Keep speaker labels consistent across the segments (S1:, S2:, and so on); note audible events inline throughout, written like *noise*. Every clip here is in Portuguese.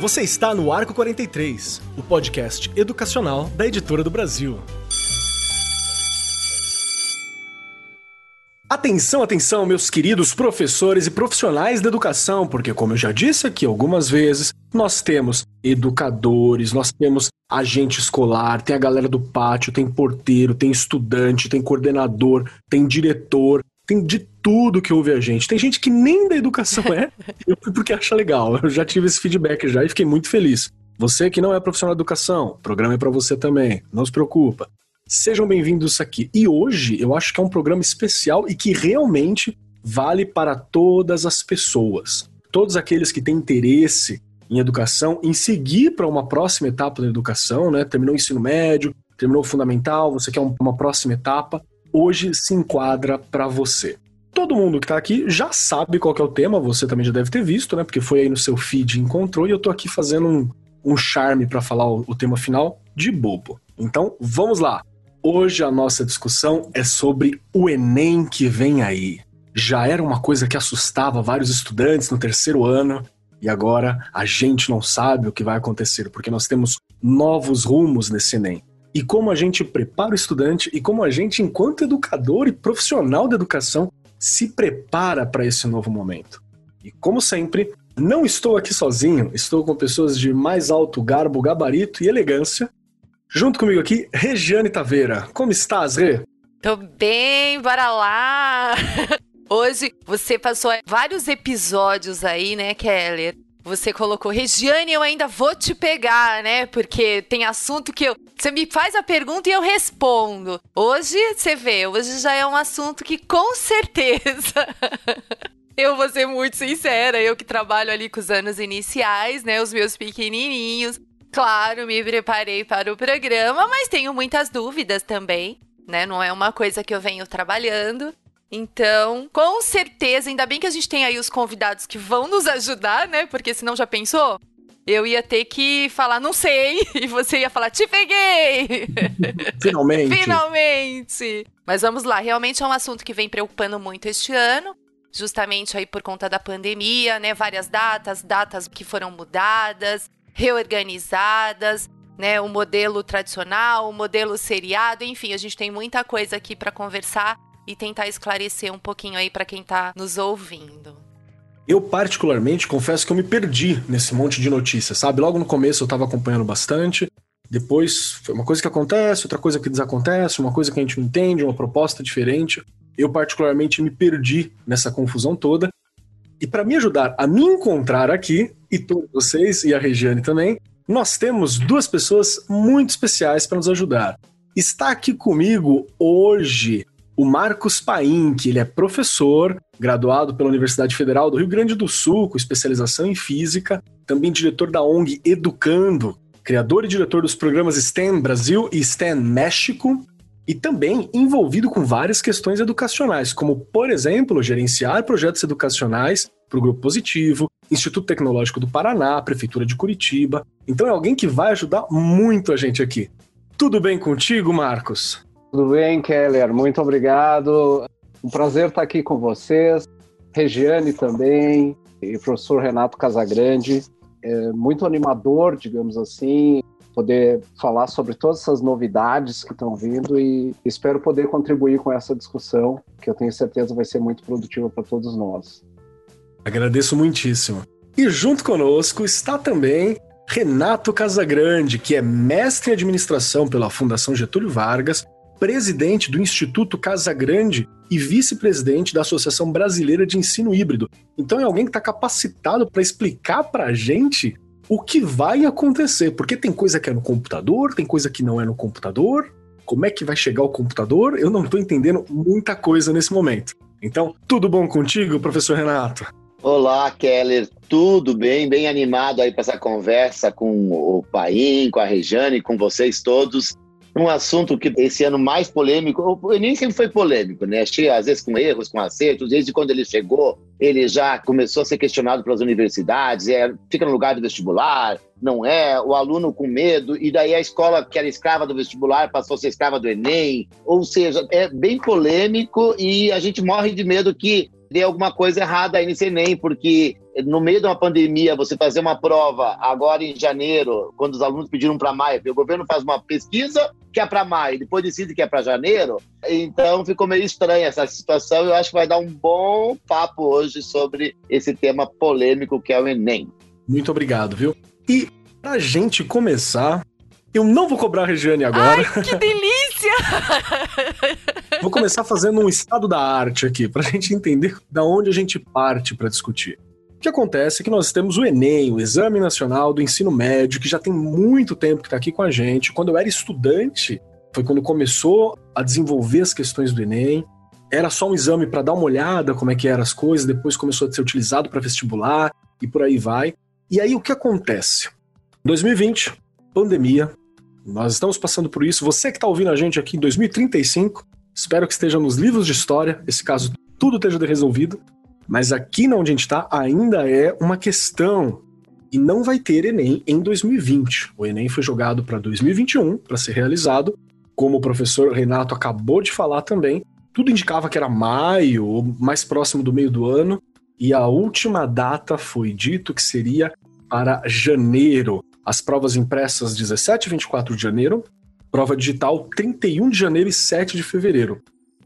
S1: Você está no Arco 43, o podcast educacional da Editora do Brasil. Atenção, atenção, meus queridos professores e profissionais da educação, porque, como eu já disse aqui algumas vezes, nós temos educadores, nós temos agente escolar, tem a galera do pátio, tem porteiro, tem estudante, tem coordenador, tem diretor, tem de tudo que ouve a gente. Tem gente que nem da educação é, *laughs* eu fui porque acha legal. Eu já tive esse feedback já e fiquei muito feliz. Você que não é profissional de educação, o programa é para você também, não se preocupa. Sejam bem-vindos aqui. E hoje eu acho que é um programa especial e que realmente vale para todas as pessoas. Todos aqueles que têm interesse em educação, em seguir para uma próxima etapa da educação, né? Terminou o ensino médio, terminou o fundamental, você quer uma próxima etapa, hoje se enquadra para você. Todo mundo que está aqui já sabe qual é o tema, você também já deve ter visto, né? Porque foi aí no seu feed e encontrou, e eu estou aqui fazendo um, um charme para falar o, o tema final de bobo. Então, vamos lá. Hoje a nossa discussão é sobre o Enem que vem aí. Já era uma coisa que assustava vários estudantes no terceiro ano, e agora a gente não sabe o que vai acontecer, porque nós temos novos rumos nesse Enem. E como a gente prepara o estudante e como a gente, enquanto educador e profissional da educação, se prepara para esse novo momento. E como sempre, não estou aqui sozinho, estou com pessoas de mais alto garbo, gabarito e elegância Junto comigo aqui, Regiane Taveira. Como estás, Rê?
S2: Tô bem, bora lá! *laughs* Hoje você passou vários episódios aí, né, Keller? Você colocou, Regiane, eu ainda vou te pegar, né? Porque tem assunto que eu. Você me faz a pergunta e eu respondo. Hoje, você vê, hoje já é um assunto que com certeza. *laughs* eu vou ser muito sincera, eu que trabalho ali com os anos iniciais, né? Os meus pequenininhos. Claro, me preparei para o programa, mas tenho muitas dúvidas também, né? Não é uma coisa que eu venho trabalhando. Então, com certeza, ainda bem que a gente tem aí os convidados que vão nos ajudar, né? Porque senão já pensou? Eu ia ter que falar, não sei, *laughs* e você ia falar, te peguei! *laughs*
S1: Finalmente!
S2: Finalmente! Mas vamos lá, realmente é um assunto que vem preocupando muito este ano, justamente aí por conta da pandemia, né? Várias datas, datas que foram mudadas, reorganizadas, né? O modelo tradicional, o modelo seriado, enfim, a gente tem muita coisa aqui para conversar e tentar esclarecer um pouquinho aí para quem está nos ouvindo.
S1: Eu, particularmente, confesso que eu me perdi nesse monte de notícias, sabe? Logo no começo eu estava acompanhando bastante, depois foi uma coisa que acontece, outra coisa que desacontece, uma coisa que a gente não entende, uma proposta diferente. Eu, particularmente, me perdi nessa confusão toda. E para me ajudar a me encontrar aqui, e todos vocês, e a Regiane também, nós temos duas pessoas muito especiais para nos ajudar. Está aqui comigo hoje o Marcos Paim, que ele é professor, graduado pela Universidade Federal do Rio Grande do Sul, com especialização em física, também diretor da ONG Educando, criador e diretor dos programas STEM Brasil e STEM México, e também envolvido com várias questões educacionais, como, por exemplo, gerenciar projetos educacionais para o Grupo Positivo, Instituto Tecnológico do Paraná, Prefeitura de Curitiba. Então é alguém que vai ajudar muito a gente aqui. Tudo bem contigo, Marcos?
S3: Tudo bem, Keller. Muito obrigado. Um prazer estar aqui com vocês. Regiane também, e professor Renato Casagrande. É muito animador, digamos assim, poder falar sobre todas essas novidades que estão vindo e espero poder contribuir com essa discussão, que eu tenho certeza vai ser muito produtiva para todos nós.
S1: Agradeço muitíssimo. E junto conosco está também Renato Casagrande, que é mestre em administração pela Fundação Getúlio Vargas, presidente do Instituto Casagrande e vice-presidente da Associação Brasileira de Ensino Híbrido. Então é alguém que está capacitado para explicar para a gente o que vai acontecer, porque tem coisa que é no computador, tem coisa que não é no computador. Como é que vai chegar o computador? Eu não estou entendendo muita coisa nesse momento. Então, tudo bom contigo, professor Renato?
S4: Olá, Keller. Tudo bem? Bem animado aí para essa conversa com o Paim, com a Rejane, com vocês todos. Um assunto que esse ano mais polêmico, o Enem sempre foi polêmico, né? Cheio, às vezes com erros, com acertos, desde quando ele chegou, ele já começou a ser questionado pelas universidades, é, fica no lugar do vestibular, não é, o aluno com medo, e daí a escola que era escrava do vestibular passou a ser escrava do Enem, ou seja, é bem polêmico e a gente morre de medo que dê alguma coisa errada aí nesse Enem, porque no meio de uma pandemia, você fazer uma prova agora em janeiro, quando os alunos pediram para maio, o governo faz uma pesquisa que é para maio, depois decide que é para janeiro, então ficou meio estranha essa situação. Eu acho que vai dar um bom papo hoje sobre esse tema polêmico que é o Enem.
S1: Muito obrigado, viu? E pra gente começar, eu não vou cobrar a Regiane agora.
S2: Ai, que delícia!
S1: vou começar fazendo um estado da arte aqui, pra gente entender da onde a gente parte para discutir. O que acontece é que nós temos o Enem, o Exame Nacional do Ensino Médio, que já tem muito tempo que está aqui com a gente. Quando eu era estudante, foi quando começou a desenvolver as questões do Enem. Era só um exame para dar uma olhada como é que eram as coisas, depois começou a ser utilizado para vestibular e por aí vai. E aí o que acontece? 2020, pandemia, nós estamos passando por isso. Você que está ouvindo a gente aqui em 2035, espero que esteja nos livros de história, esse caso tudo esteja resolvido. Mas aqui onde a gente está ainda é uma questão. E não vai ter Enem em 2020. O Enem foi jogado para 2021 para ser realizado. Como o professor Renato acabou de falar também, tudo indicava que era maio, mais próximo do meio do ano. E a última data foi dito que seria para janeiro. As provas impressas 17 e 24 de janeiro, prova digital 31 de janeiro e 7 de fevereiro,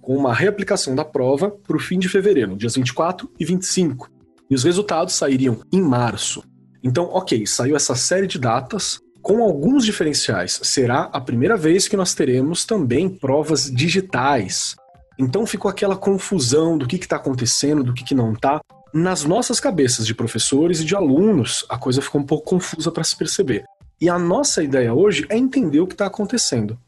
S1: com uma reaplicação da prova para o fim de fevereiro, dias 24 e 25. E os resultados sairiam em março. Então, ok, saiu essa série de datas, com alguns diferenciais. Será a primeira vez que nós teremos também provas digitais. Então ficou aquela confusão do que está acontecendo, do que, que não está nas nossas cabeças de professores e de alunos, a coisa ficou um pouco confusa para se perceber. E a nossa ideia hoje é entender o que está acontecendo.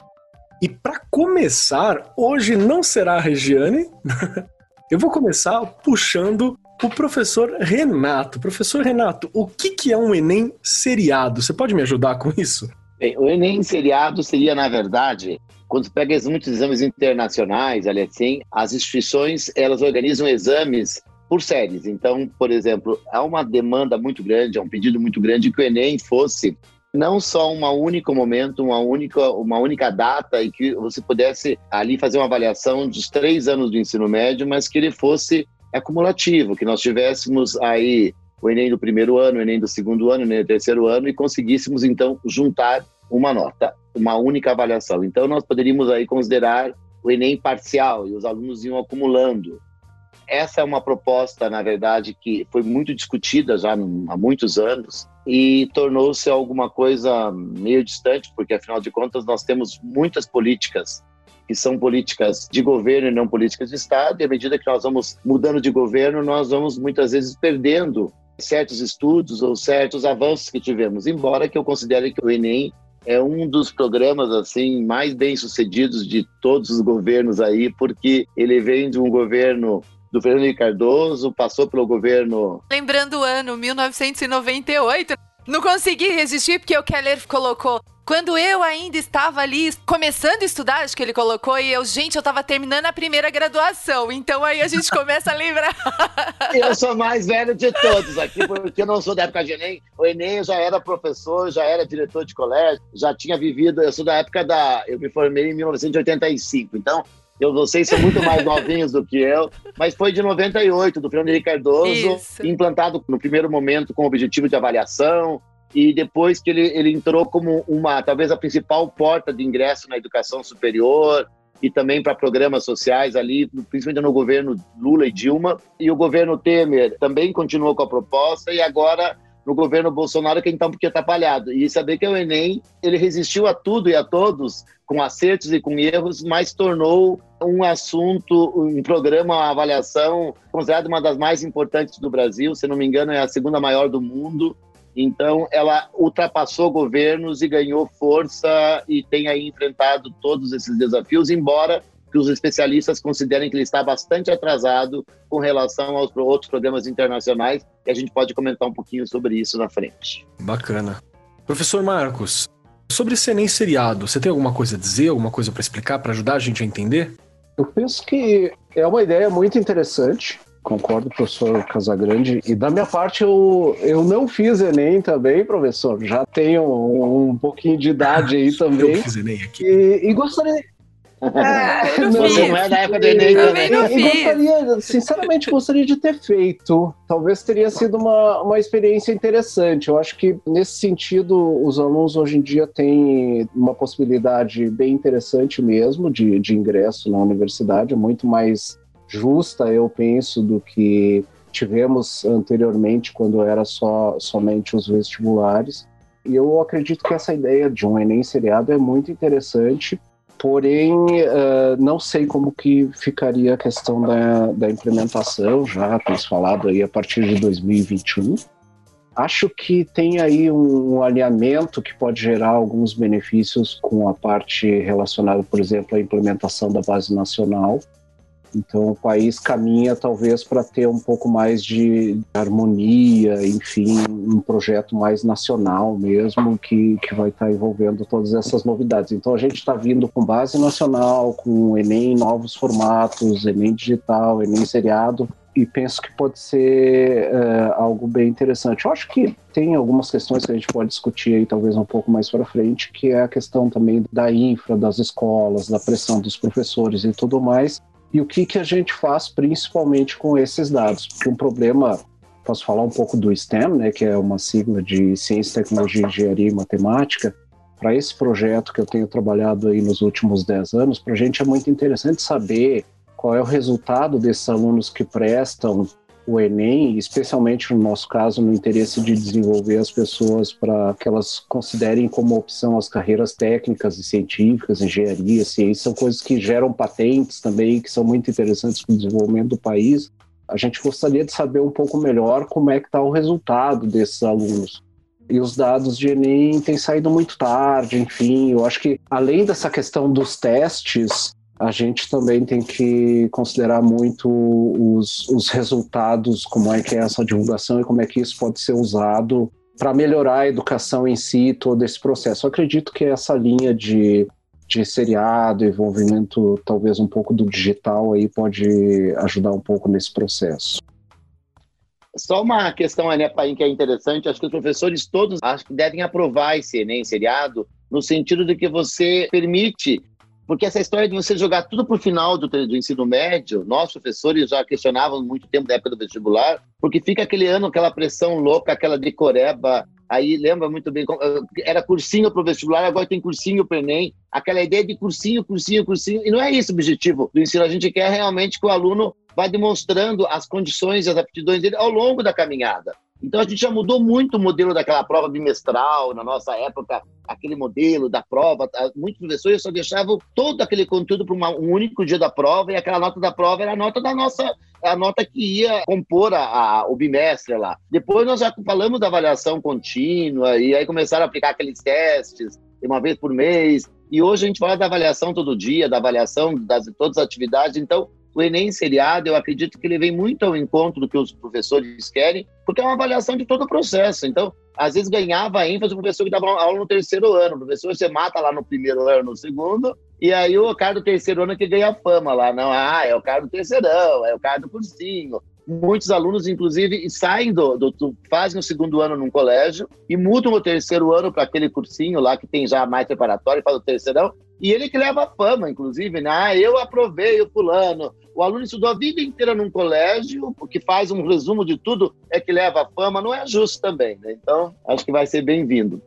S1: E para começar, hoje não será a Regiane. *laughs* Eu vou começar puxando o professor Renato. Professor Renato, o que, que é um Enem seriado? Você pode me ajudar com isso?
S4: Bem, o Enem seriado seria, na verdade, quando pega muitos exames internacionais, aliás, assim, as instituições elas organizam exames por séries. Então, por exemplo, há uma demanda muito grande, há um pedido muito grande que o Enem fosse não só um único momento, uma única, uma única data e que você pudesse ali fazer uma avaliação dos três anos do ensino médio, mas que ele fosse acumulativo, que nós tivéssemos aí o Enem do primeiro ano, o Enem do segundo ano, o Enem do terceiro ano e conseguíssemos então juntar uma nota, uma única avaliação. Então nós poderíamos aí considerar o Enem parcial e os alunos iam acumulando essa é uma proposta, na verdade, que foi muito discutida já há muitos anos e tornou-se alguma coisa meio distante, porque afinal de contas nós temos muitas políticas que são políticas de governo e não políticas de Estado, e à medida que nós vamos mudando de governo, nós vamos muitas vezes perdendo certos estudos ou certos avanços que tivemos, embora que eu considere que o Enem é um dos programas assim mais bem sucedidos de todos os governos aí, porque ele vem de um governo do Fernando Cardoso, passou pelo governo.
S2: Lembrando o ano 1998. Não consegui resistir porque o Keller colocou quando eu ainda estava ali começando a estudar, acho que ele colocou, e eu, gente, eu estava terminando a primeira graduação. Então aí a gente começa a lembrar. *laughs*
S4: eu sou mais velho de todos aqui, porque eu não sou da época de Enem. O Enem eu já era professor, já era diretor de colégio, já tinha vivido. Eu sou da época da. Eu me formei em 1985. Então, eu, vocês são muito mais *laughs* novinhos do que eu, mas foi de 98, do Fernando Henrique Cardoso, Isso. implantado no primeiro momento com o objetivo de avaliação, e depois que ele, ele entrou como uma, talvez a principal porta de ingresso na educação superior, e também para programas sociais ali, principalmente no governo Lula e Dilma. E o governo Temer também continuou com a proposta e agora no governo Bolsonaro que um pouquinho atrapalhado. E saber que o Enem, ele resistiu a tudo e a todos, com acertos e com erros, mas tornou um assunto, um programa, uma avaliação considerada uma das mais importantes do Brasil, se não me engano é a segunda maior do mundo. Então, ela ultrapassou governos e ganhou força e tem aí enfrentado todos esses desafios, embora que os especialistas considerem que ele está bastante atrasado com relação aos outros programas internacionais, e a gente pode comentar um pouquinho sobre isso na frente.
S1: Bacana. Professor Marcos, Sobre esse Enem seriado, você tem alguma coisa a dizer, alguma coisa para explicar, para ajudar a gente a entender?
S3: Eu penso que é uma ideia muito interessante. Concordo, professor Casagrande. E da minha parte, eu, eu não fiz Enem também, professor. Já tenho um, um pouquinho de idade aí *laughs* também.
S1: Eu fiz Enem aqui.
S3: E, e gostaria,
S2: é, não,
S4: Você não é da época do Enem
S2: também. Não
S3: eu, gostaria, sinceramente, gostaria de ter feito. Talvez teria sido uma, uma experiência interessante. Eu acho que, nesse sentido, os alunos hoje em dia têm uma possibilidade bem interessante mesmo de, de ingresso na universidade, muito mais justa, eu penso, do que tivemos anteriormente, quando era só somente os vestibulares. E eu acredito que essa ideia de um Enem seriado é muito interessante Porém, uh, não sei como que ficaria a questão da, da implementação, já temos falado aí a partir de 2021. Acho que tem aí um, um alinhamento que pode gerar alguns benefícios com a parte relacionada, por exemplo, à implementação da base nacional, então o país caminha talvez para ter um pouco mais de harmonia, enfim, um projeto mais nacional mesmo que, que vai estar tá envolvendo todas essas novidades. Então a gente está vindo com base nacional, com Enem novos formatos, Enem digital, Enem seriado, e penso que pode ser é, algo bem interessante. Eu acho que tem algumas questões que a gente pode discutir aí talvez um pouco mais para frente, que é a questão também da infra, das escolas, da pressão dos professores e tudo mais, e o que, que a gente faz principalmente com esses dados. Porque um problema, posso falar um pouco do STEM, né, que é uma sigla de Ciência, Tecnologia, Engenharia e Matemática, para esse projeto que eu tenho trabalhado aí nos últimos 10 anos, para a gente é muito interessante saber qual é o resultado desses alunos que prestam o Enem, especialmente no nosso caso, no interesse de desenvolver as pessoas para que elas considerem como opção as carreiras técnicas e científicas, engenharia, ciência, são coisas que geram patentes também, que são muito interessantes para o desenvolvimento do país. A gente gostaria de saber um pouco melhor como é que está o resultado desses alunos. E os dados de Enem têm saído muito tarde, enfim, eu acho que além dessa questão dos testes, a gente também tem que considerar muito os, os resultados, como é que é essa divulgação e como é que isso pode ser usado para melhorar a educação em si, todo esse processo. Eu acredito que essa linha de, de seriado, envolvimento talvez um pouco do digital aí pode ajudar um pouco nesse processo.
S4: Só uma questão, né, Paim, que é interessante, acho que os professores todos acho que devem aprovar esse Enem seriado, no sentido de que você permite porque essa história de você jogar tudo para o final do, do, ensino médio, nós, professores, já questionávamos muito tempo da época do vestibular, porque fica aquele ano, aquela pressão louca, aquela decoreba. Aí lembra muito bem, eh, era cursinho para o vestibular, agora tem cursinho para Enem. Aquela ideia de cursinho, cursinho, cursinho. E não é esse o objetivo do ensino. A gente quer realmente que o aluno vá demonstrando as condições e as aptidões dele ao longo da caminhada. Então a gente já mudou muito o modelo daquela prova bimestral, na nossa época, aquele modelo da prova. Tá? Muitos professores só deixavam todo aquele conteúdo para um único dia da prova e aquela nota da prova era a nota da nossa, a nota que ia compor a, a, o bimestre lá. Depois nós já falamos da avaliação contínua e aí começaram a aplicar aqueles testes uma vez por mês. E hoje a gente fala da avaliação todo dia, da avaliação das todas as atividades. Então, o Enem seriado, eu acredito que ele vem muito ao encontro do que os professores querem, porque é uma avaliação de todo o processo. Então, às vezes ganhava ênfase o professor que dava aula no terceiro ano. O professor você mata lá no primeiro ano, no segundo, e aí o cara do terceiro ano é que ganha fama lá. Não, ah, é o cara do terceirão, é o cara do cursinho. Muitos alunos, inclusive, saem do, do, do fazem o segundo ano num colégio e mudam o terceiro ano para aquele cursinho lá que tem já mais preparatório, faz o terceirão, e ele que leva a fama, inclusive, né? Ah, eu aprovei o fulano, o aluno estudou a vida inteira num colégio, o que faz um resumo de tudo é que leva a fama, não é justo também, né? Então, acho que vai ser bem-vindo.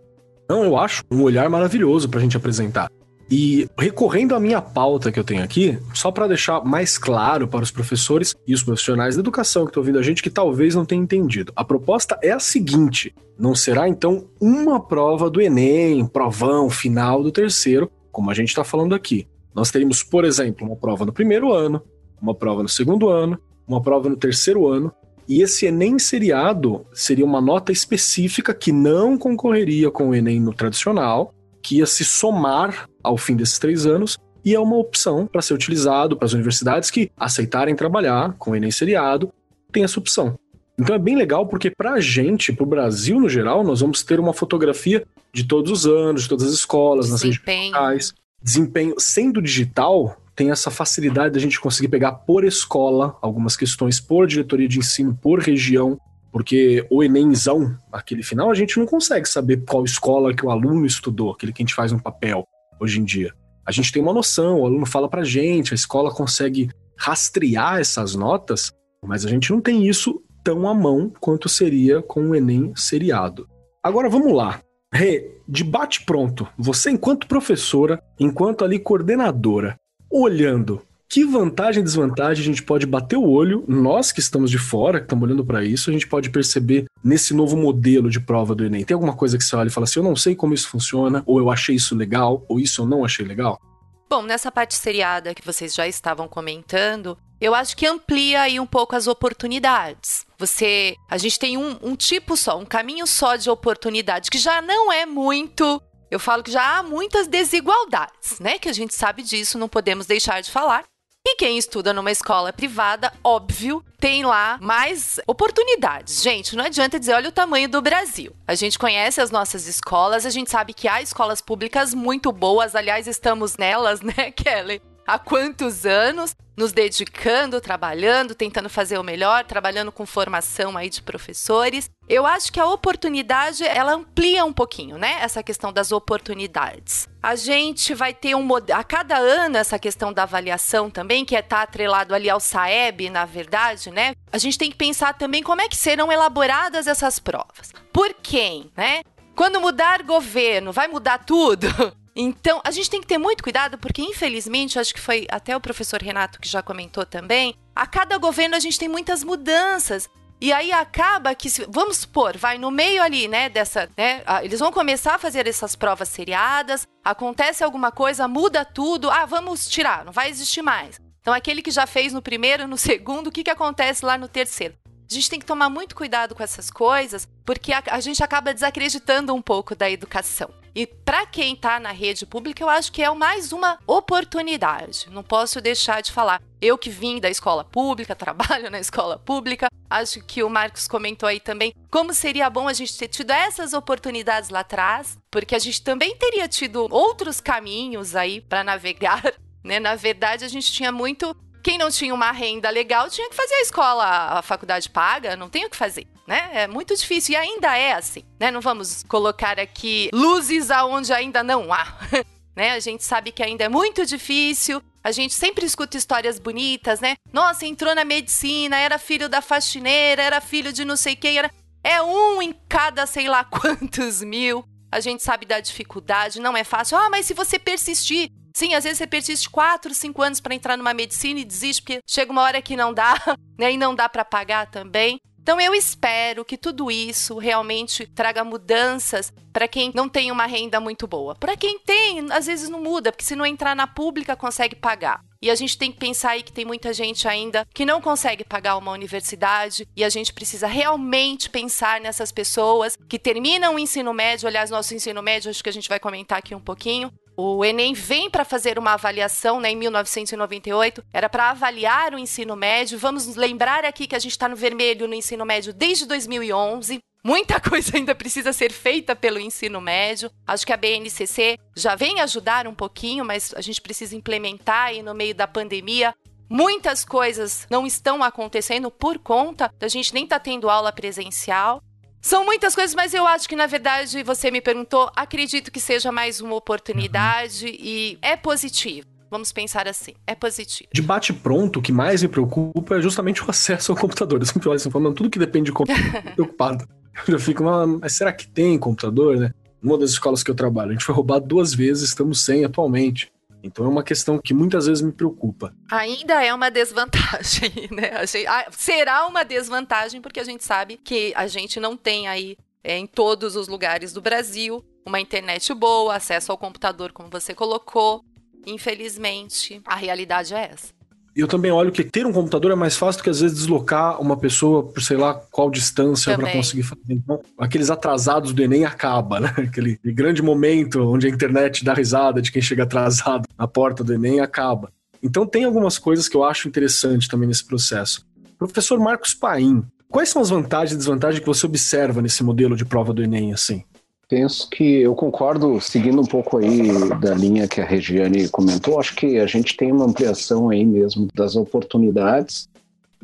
S1: Não, eu acho um olhar maravilhoso para a gente apresentar. E recorrendo à minha pauta que eu tenho aqui, só para deixar mais claro para os professores e os profissionais da educação que estão ouvindo a gente que talvez não tenham entendido. A proposta é a seguinte: não será então uma prova do Enem, provão final do terceiro, como a gente está falando aqui. Nós teríamos, por exemplo, uma prova no primeiro ano, uma prova no segundo ano, uma prova no terceiro ano, e esse Enem seriado seria uma nota específica que não concorreria com o Enem no tradicional, que ia se somar ao fim desses três anos e é uma opção para ser utilizado para as universidades que aceitarem trabalhar com o Enem seriado, tem essa opção. Então é bem legal porque para a gente, para o Brasil no geral, nós vamos ter uma fotografia de todos os anos, de todas as escolas, nas redes. Desempenho sendo digital, tem essa facilidade da gente conseguir pegar por escola algumas questões, por diretoria de ensino, por região, porque o Enemzão, aquele final, a gente não consegue saber qual escola que o aluno estudou, aquele que a gente faz no papel hoje em dia. A gente tem uma noção, o aluno fala pra gente, a escola consegue rastrear essas notas, mas a gente não tem isso tão à mão quanto seria com o Enem seriado. Agora vamos lá. Rê, debate pronto. Você, enquanto professora, enquanto ali coordenadora, olhando que vantagem e desvantagem a gente pode bater o olho, nós que estamos de fora, que estamos olhando para isso, a gente pode perceber nesse novo modelo de prova do Enem? Tem alguma coisa que você olha e fala assim, eu não sei como isso funciona, ou eu achei isso legal, ou isso eu não achei legal?
S2: Bom, nessa parte seriada que vocês já estavam comentando, eu acho que amplia aí um pouco as oportunidades. Você, a gente tem um, um tipo só, um caminho só de oportunidade, que já não é muito eu falo que já há muitas desigualdades, né? Que a gente sabe disso, não podemos deixar de falar. E quem estuda numa escola privada, óbvio, tem lá mais oportunidades. Gente, não adianta dizer, olha o tamanho do Brasil. A gente conhece as nossas escolas, a gente sabe que há escolas públicas muito boas, aliás, estamos nelas, *laughs* né, Kelly? há quantos anos nos dedicando, trabalhando, tentando fazer o melhor, trabalhando com formação aí de professores. Eu acho que a oportunidade, ela amplia um pouquinho, né? Essa questão das oportunidades. A gente vai ter um a cada ano essa questão da avaliação também, que é estar tá atrelado ali ao SAEB, na verdade, né? A gente tem que pensar também como é que serão elaboradas essas provas. Por quem, né? Quando mudar governo, vai mudar tudo? *laughs* Então, a gente tem que ter muito cuidado, porque infelizmente, acho que foi até o professor Renato que já comentou também, a cada governo a gente tem muitas mudanças. E aí acaba que, vamos supor, vai no meio ali, né, dessa, né, eles vão começar a fazer essas provas seriadas, acontece alguma coisa, muda tudo, ah, vamos tirar, não vai existir mais. Então, aquele que já fez no primeiro, no segundo, o que, que acontece lá no terceiro? A gente tem que tomar muito cuidado com essas coisas, porque a, a gente acaba desacreditando um pouco da educação. E para quem está na rede pública, eu acho que é mais uma oportunidade. Não posso deixar de falar. Eu que vim da escola pública, *laughs* trabalho na escola pública, acho que o Marcos comentou aí também como seria bom a gente ter tido essas oportunidades lá atrás, porque a gente também teria tido outros caminhos aí para navegar. *laughs* Né? Na verdade, a gente tinha muito quem não tinha uma renda legal tinha que fazer a escola, a faculdade paga, não tem o que fazer, né? É muito difícil e ainda é assim, né? Não vamos colocar aqui luzes aonde ainda não há. *laughs* né? A gente sabe que ainda é muito difícil. A gente sempre escuta histórias bonitas, né? Nossa, entrou na medicina, era filho da faxineira, era filho de não sei quem, era é um em cada sei lá *laughs* quantos mil. A gente sabe da dificuldade, não é fácil. Ah, mas se você persistir, Sim, às vezes você persiste 4, 5 anos para entrar numa medicina e desiste porque chega uma hora que não dá, *laughs* né? E não dá para pagar também. Então eu espero que tudo isso realmente traga mudanças para quem não tem uma renda muito boa. Para quem tem, às vezes não muda, porque se não entrar na pública consegue pagar. E a gente tem que pensar aí que tem muita gente ainda que não consegue pagar uma universidade e a gente precisa realmente pensar nessas pessoas que terminam o ensino médio. Aliás, nosso ensino médio, acho que a gente vai comentar aqui um pouquinho, o Enem vem para fazer uma avaliação né, em 1998, era para avaliar o ensino médio. Vamos lembrar aqui que a gente está no vermelho no ensino médio desde 2011. Muita *laughs* coisa ainda precisa ser feita pelo ensino médio. Acho que a BNCC já vem ajudar um pouquinho, mas a gente precisa implementar aí no meio da pandemia. Muitas coisas não estão acontecendo por conta da gente nem estar tá tendo aula presencial. São muitas coisas, mas eu acho que, na verdade, você me perguntou, acredito que seja mais uma oportunidade uhum. e é positivo. Vamos pensar assim, é positivo.
S1: De bate pronto, o que mais me preocupa é justamente o acesso ao computador. Eu sempre olho assim, falando, tudo que depende de computador, *laughs* eu preocupado. Eu já fico, mas será que tem computador, né? Numa das escolas que eu trabalho, a gente foi roubado duas vezes, estamos sem atualmente. Então é uma questão que muitas vezes me preocupa.
S2: Ainda é uma desvantagem, *laughs* né? Gente, será uma desvantagem porque a gente sabe que a gente não tem aí é, em todos os lugares do Brasil uma internet boa, acesso ao computador, como você colocou. Infelizmente, a realidade é essa
S1: eu também olho que ter um computador é mais fácil do que às vezes deslocar uma pessoa por sei lá qual distância para conseguir fazer. Então, aqueles atrasados do Enem acaba, né? *laughs* Aquele grande momento onde a internet dá risada de quem chega atrasado na porta do Enem acaba. Então tem algumas coisas que eu acho interessante também nesse processo. Professor Marcos Paim, quais são as vantagens e desvantagens que você observa nesse modelo de prova do Enem assim?
S3: Penso que eu concordo, seguindo um pouco aí da linha que a Regiane comentou, acho que a gente tem uma ampliação aí mesmo das oportunidades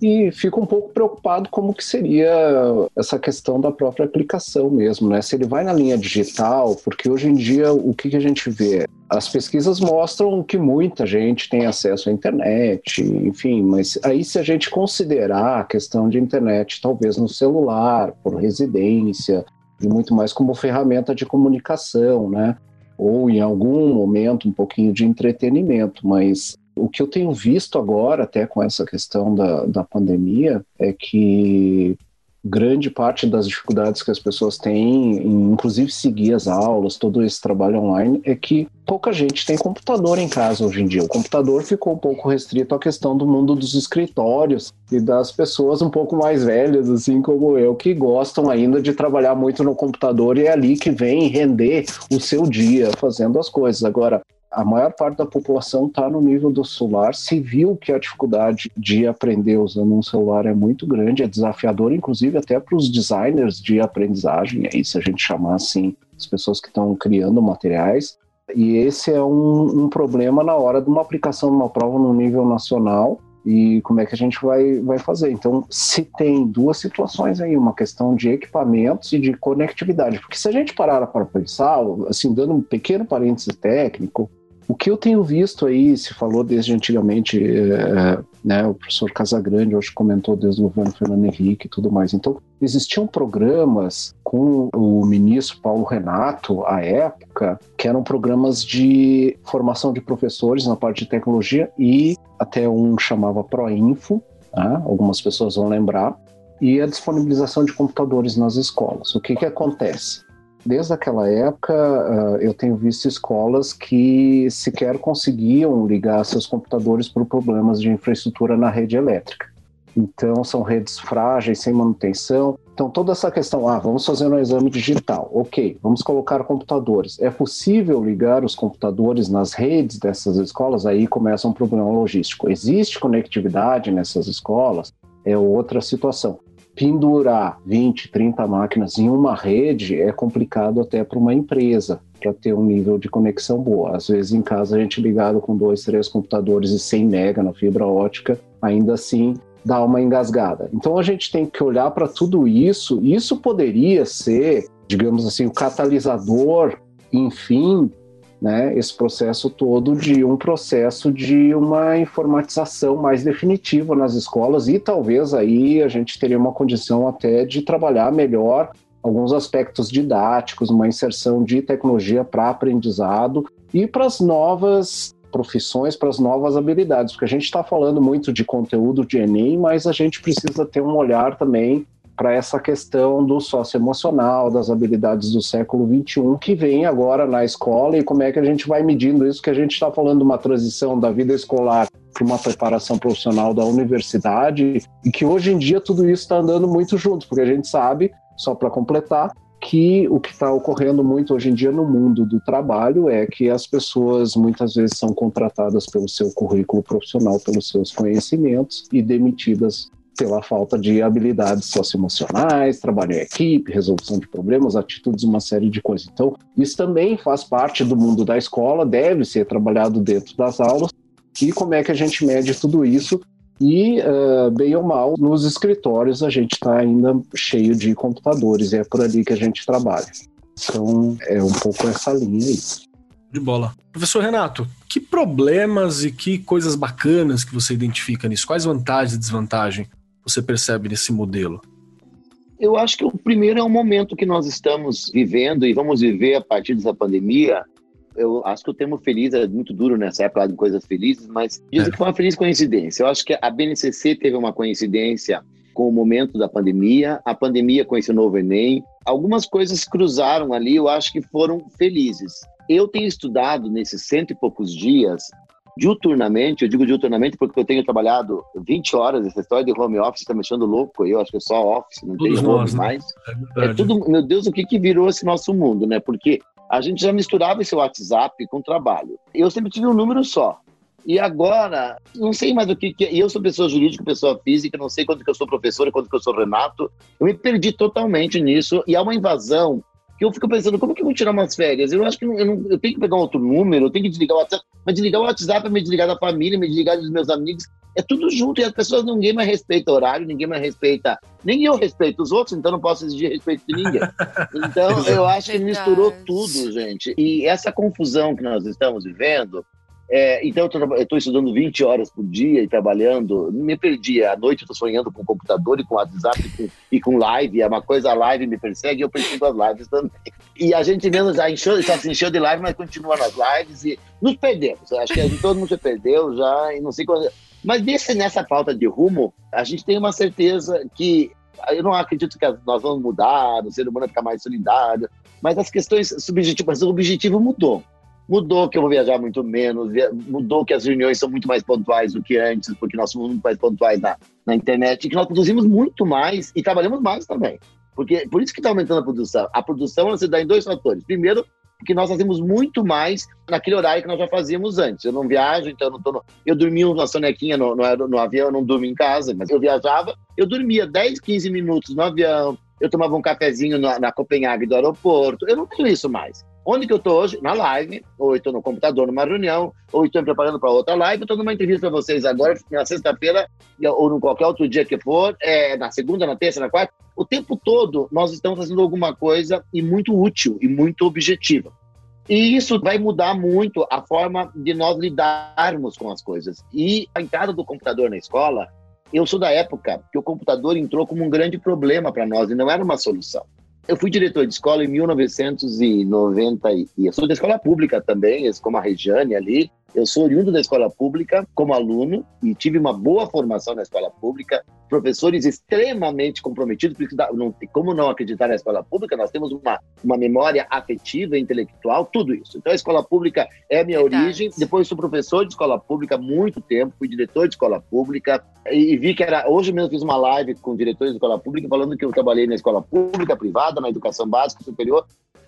S3: e fico um pouco preocupado como que seria essa questão da própria aplicação mesmo, né? Se ele vai na linha digital, porque hoje em dia o que, que a gente vê? As pesquisas mostram que muita gente tem acesso à internet, enfim, mas aí se a gente considerar a questão de internet, talvez no celular, por residência, e muito mais como ferramenta de comunicação, né? Ou em algum momento um pouquinho de entretenimento, mas o que eu tenho visto agora, até com essa questão da, da pandemia, é que grande parte das dificuldades que as pessoas têm, inclusive seguir as aulas, todo esse trabalho online, é que pouca gente tem computador em casa hoje em dia. O computador ficou um pouco restrito à questão do mundo dos escritórios e das pessoas um pouco mais velhas, assim como eu, que gostam ainda de trabalhar muito no computador e é ali que vem render o seu dia fazendo as coisas. Agora, a maior parte da população está no nível do celular, se viu que a dificuldade de aprender usando um celular é muito grande, é desafiador, inclusive até para os designers de aprendizagem, aí se a gente chamar assim, as pessoas que estão criando materiais. E esse é um, um problema na hora de uma aplicação de uma prova no nível nacional, e como é que a gente vai, vai fazer. Então, se tem duas situações aí, uma questão de equipamentos e de conectividade, porque se a gente parar para pensar, assim, dando um pequeno parêntese técnico, o que eu tenho visto aí, se falou desde antigamente, é, né, o professor Casagrande hoje comentou desde o governo Fernando Henrique e tudo mais. Então, existiam programas com o ministro Paulo Renato, à época, que eram programas de formação de professores na parte de tecnologia e até um chamava Proinfo, né, algumas pessoas vão lembrar, e a disponibilização de computadores nas escolas. O que, que acontece? Desde aquela época uh, eu tenho visto escolas que sequer conseguiam ligar seus computadores por problemas de infraestrutura na rede elétrica. Então são redes frágeis, sem manutenção. Então toda essa questão, ah, vamos fazer um exame digital, ok, vamos colocar computadores. É possível ligar os computadores nas redes dessas escolas? Aí começa um problema logístico. Existe conectividade nessas escolas? É outra situação pendurar 20, 30 máquinas em uma rede é complicado até para uma empresa para ter um nível de conexão boa. Às vezes em casa a gente ligado com dois, três computadores e 100 mega na fibra ótica, ainda assim dá uma engasgada. Então a gente tem que olhar para tudo isso. Isso poderia ser, digamos assim, o catalisador, enfim, né, esse processo todo de um processo de uma informatização mais definitiva nas escolas e talvez aí a gente teria uma condição até de trabalhar melhor alguns aspectos didáticos, uma inserção de tecnologia para aprendizado e para as novas profissões, para as novas habilidades, porque a gente está falando muito de conteúdo de Enem, mas a gente precisa ter um olhar também para essa questão do socioemocional, das habilidades do século XXI, que vem agora na escola e como é que a gente vai medindo isso, que a gente está falando de uma transição da vida escolar para uma preparação profissional da universidade e que hoje em dia tudo isso está andando muito junto, porque a gente sabe, só para completar, que o que está ocorrendo muito hoje em dia no mundo do trabalho é que as pessoas muitas vezes são contratadas pelo seu currículo profissional, pelos seus conhecimentos e demitidas pela falta de habilidades socioemocionais, trabalho em equipe, resolução de problemas, atitudes, uma série de coisas. Então, isso também faz parte do mundo da escola, deve ser trabalhado dentro das aulas. E como é que a gente mede tudo isso? E, uh, bem ou mal, nos escritórios a gente está ainda cheio de computadores, e é por ali que a gente trabalha. Então, é um pouco essa linha aí.
S1: De bola. Professor Renato, que problemas e que coisas bacanas que você identifica nisso? Quais vantagens e desvantagens você percebe nesse modelo?
S4: Eu acho que o primeiro é o momento que nós estamos vivendo e vamos viver a partir dessa pandemia. Eu acho que o termo feliz é muito duro nessa época de coisas felizes, mas dizem é. que foi uma feliz coincidência. Eu acho que a BNCC teve uma coincidência com o momento da pandemia, a pandemia com esse novo Enem. Algumas coisas cruzaram ali, eu acho que foram felizes. Eu tenho estudado nesses cento e poucos dias diuturnamente, eu digo diuturnamente porque eu tenho trabalhado 20 horas, essa história de home office está mexendo louco, eu acho que é só office, não tem home né? mais. É, é, tudo, meu Deus, o que que virou esse nosso mundo, né? Porque a gente já misturava esse WhatsApp com trabalho. Eu sempre tive um número só. E agora, não sei mais o que, que é. eu sou pessoa jurídica, pessoa física, não sei quanto que eu sou professor, quanto que eu sou Renato. Eu me perdi totalmente nisso e há uma invasão que eu fico pensando, como que eu vou tirar umas férias? Eu acho que eu, não, eu tenho que pegar um outro número, eu tenho que desligar o WhatsApp, mas desligar o WhatsApp é me desligar da família, me desligar dos meus amigos, é tudo junto, e as pessoas, ninguém mais respeita horário, ninguém mais respeita, nem eu respeito os outros, então não posso exigir respeito de ninguém. *laughs* Então, eu acho que misturou tudo, gente, e essa confusão que nós estamos vivendo, é, então, eu estou estudando 20 horas por dia e trabalhando. Me perdi. À noite eu estou sonhando com computador e com WhatsApp e com, e com live. É uma coisa, a live me persegue eu persigo as lives também. E a gente mesmo já, encheu, já se encheu de live, mas continua nas lives e nos perdemos. Acho que todo mundo se perdeu já e não sei quando. Mas desse, nessa falta de rumo, a gente tem uma certeza que eu não acredito que nós vamos mudar, o ser humano ficar mais solidário, mas as questões subjetivas, o objetivo mudou. Mudou que eu vou viajar muito menos, mudou que as reuniões são muito mais pontuais do que antes, porque nós somos muito mais pontuais na, na internet, e que nós produzimos muito mais e trabalhamos mais também. Porque, por isso que está aumentando a produção. A produção ela se dá em dois fatores. Primeiro, porque nós fazemos muito mais naquele horário que nós já fazíamos antes. Eu não viajo, então eu não tô no... Eu dormia uma sonequinha no, no, no, avião, eu não durmo em casa, mas eu viajava, eu dormia 10, 15 minutos no avião, eu tomava um cafezinho na, na Copenhague do aeroporto. Eu não tenho isso mais. Onde que eu estou hoje? Na live, ou estou no computador numa reunião, ou estou me preparando para outra live, estou numa entrevista para vocês agora, na sexta-feira, ou em qualquer outro dia que for, é, na segunda, na terça, na quarta. O tempo todo nós estamos fazendo alguma coisa e muito útil e muito objetiva. E isso vai mudar muito a forma de nós lidarmos com as coisas. E a entrada do computador na escola, eu sou da época que o computador entrou como um grande problema para nós e não era uma solução. Eu fui diretor de escola em 1990 e eu sou da escola pública também, como a Regiane ali. Eu sou oriundo da escola pública como aluno e tive uma boa formação na escola pública, professores extremamente comprometidos, porque não, como não acreditar na escola pública, nós temos uma, uma memória afetiva, intelectual, tudo isso. Então a escola pública é a minha Verdade. origem, depois sou professor de escola pública há muito tempo, fui diretor de escola pública e, e vi que era, hoje mesmo fiz uma live com diretores de escola pública falando que eu trabalhei na escola pública, privada, na educação básica superior,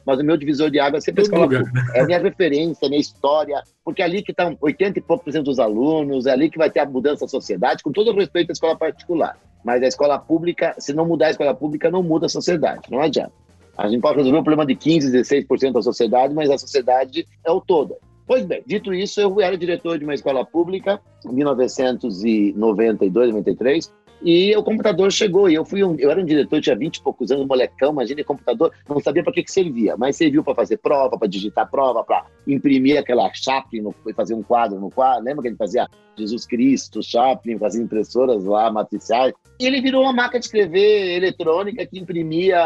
S4: mas o meu divisor de água é sempre a escola pública. É a minha referência, a minha história, porque é ali que estão 80 e pouco por cento dos alunos, é ali que vai ter a mudança da sociedade, com todo o respeito à escola particular. Mas a escola pública, se não mudar a escola pública, não muda a sociedade, não adianta. A gente pode resolver o problema de 15, 16% da sociedade, mas a sociedade é o todo. Pois bem, dito isso, eu era diretor de uma escola pública em 1992, 93, e o computador chegou, e eu fui um, eu era um diretor, tinha 20 e poucos anos, molecão, imagina, computador, não sabia para que, que servia, mas serviu para fazer prova, para digitar prova, para imprimir aquela Chaplin, fazer um quadro no quadro, lembra que ele fazia Jesus Cristo, Chaplin, fazia impressoras lá, matriciais, e ele virou uma máquina de escrever eletrônica que imprimia,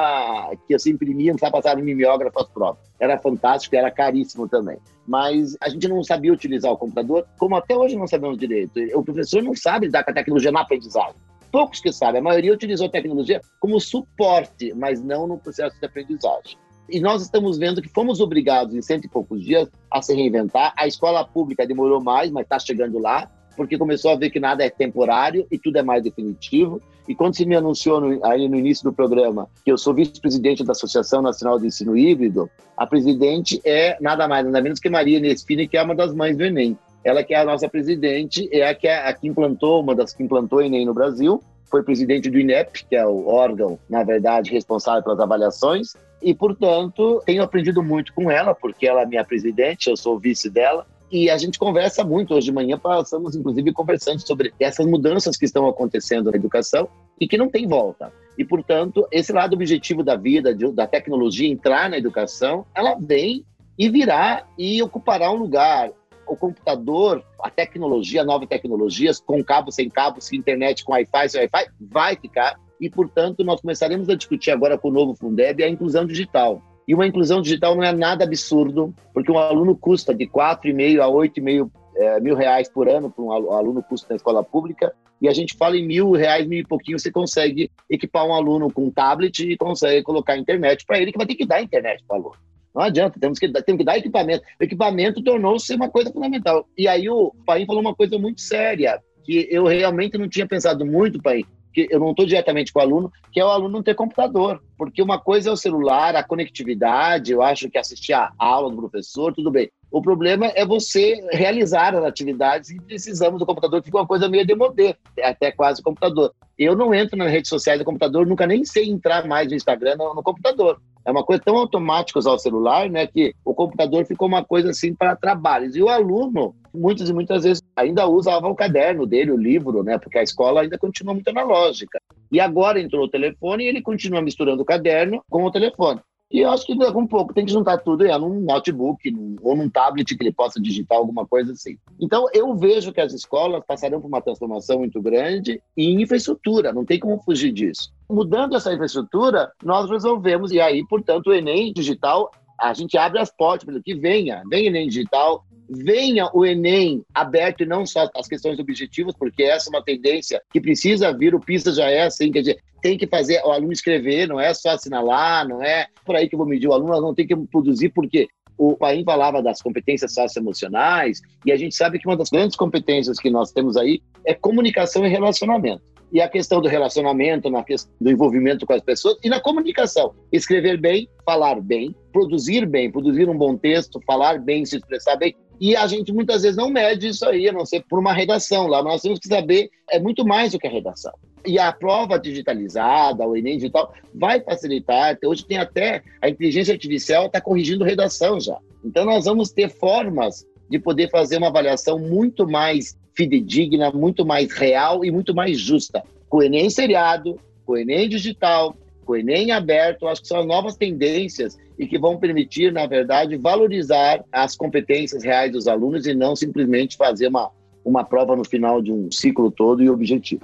S4: que assim, imprimia, não sabe passar no mimeógrafo as provas. Era fantástico, era caríssimo também. Mas a gente não sabia utilizar o computador, como até hoje não sabemos direito. O professor não sabe lidar com a tecnologia na aprendizagem poucos que sabem. A maioria utilizou a tecnologia como suporte, mas não no processo de aprendizagem. E nós estamos vendo que fomos obrigados, em cento e poucos dias, a se reinventar. A escola pública demorou mais, mas está chegando lá, porque começou a ver que nada é temporário e tudo é mais definitivo. E quando se me anunciou no, aí no início do programa que eu sou vice-presidente da Associação Nacional de Ensino Híbrido, a presidente é nada mais, nada menos que Maria Nespini, que é uma das mães do Enem. Ela que é a nossa presidente, é a que, é a que implantou, uma das que implantou o Enem no Brasil, foi presidente do INEP, que é o órgão, na verdade, responsável pelas avaliações, e, portanto, tenho aprendido muito com ela, porque ela é minha presidente, eu sou vice dela, e a gente conversa muito. Hoje de manhã passamos, inclusive, conversando sobre essas mudanças que estão acontecendo na educação e que não tem volta. E, portanto, esse lado objetivo da vida, da tecnologia entrar na educação, ela vem e virá e ocupará um lugar o computador, a tecnologia, novas tecnologias, com cabo, sem cabo, sem internet, com Wi-Fi, sem Wi-Fi, vai ficar. E, portanto, nós começaremos a discutir agora com o novo Fundeb a inclusão digital. E uma inclusão digital não é nada absurdo, porque um aluno custa de 4,5 a 8,5 é, mil reais por ano para um aluno custa na escola pública, e a gente fala em mil reais, mil e pouquinho, você consegue equipar um aluno com um tablet e consegue colocar internet para ele, que vai ter que dar internet para o aluno. Não adianta, temos que, temos que dar equipamento. O equipamento tornou-se uma coisa fundamental. E aí o Pai falou uma coisa muito séria, que eu realmente não tinha pensado muito, Pai, que eu não estou diretamente com o aluno, que é o aluno não ter computador. Porque uma coisa é o celular, a conectividade, eu acho que assistir a aula do professor, tudo bem. O problema é você realizar as atividades e precisamos do computador, que fica uma coisa meio demodê, até quase computador. Eu não entro nas redes sociais do computador, nunca nem sei entrar mais no Instagram no computador. É uma coisa tão automática usar o celular, né, que o computador ficou uma coisa assim para trabalhos. E o aluno, muitas e muitas vezes, ainda usava o caderno dele, o livro, né, porque a escola ainda continua muito analógica. E agora entrou o telefone e ele continua misturando o caderno com o telefone. E eu acho que um pouco tem que juntar tudo é, num notebook num, ou num tablet que ele possa digitar alguma coisa assim. Então, eu vejo que as escolas passarão por uma transformação muito grande em infraestrutura, não tem como fugir disso. Mudando essa infraestrutura, nós resolvemos, e aí, portanto, o Enem digital, a gente abre as portas para que venha, venha Enem digital, venha o Enem aberto e não só as questões objetivas, porque essa é uma tendência que precisa vir, o PISA já é assim, quer dizer, tem que fazer o aluno escrever, não é só assinalar, não é por aí que eu vou medir o aluno, não tem que produzir, porque o Paim falava das competências socioemocionais, e a gente sabe que uma das grandes competências que nós temos aí é comunicação e relacionamento. E a questão do relacionamento, na questão do envolvimento com as pessoas e na comunicação. Escrever bem, falar bem, produzir bem, produzir um bom texto, falar bem, se expressar bem. E a gente muitas vezes não mede isso aí, a não ser por uma redação lá. Nós temos que saber, é muito mais do que a redação. E a prova digitalizada, o Enem digital, vai facilitar. Hoje tem até a inteligência artificial está corrigindo redação já. Então nós vamos ter formas de poder fazer uma avaliação muito mais fidedigna, muito mais real e muito mais justa. Com o Enem seriado, com o Enem digital, o Enem aberto, acho que são as novas tendências e que vão permitir, na verdade, valorizar as competências reais dos alunos e não simplesmente fazer uma, uma prova no final de um ciclo todo e objetivo.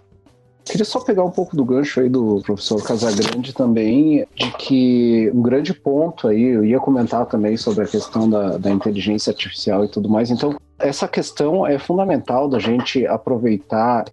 S3: Queria só pegar um pouco do gancho aí do professor Casagrande também, de que um grande ponto aí, eu ia comentar também sobre a questão da, da inteligência artificial e tudo mais. Então, essa questão é fundamental da gente aproveitar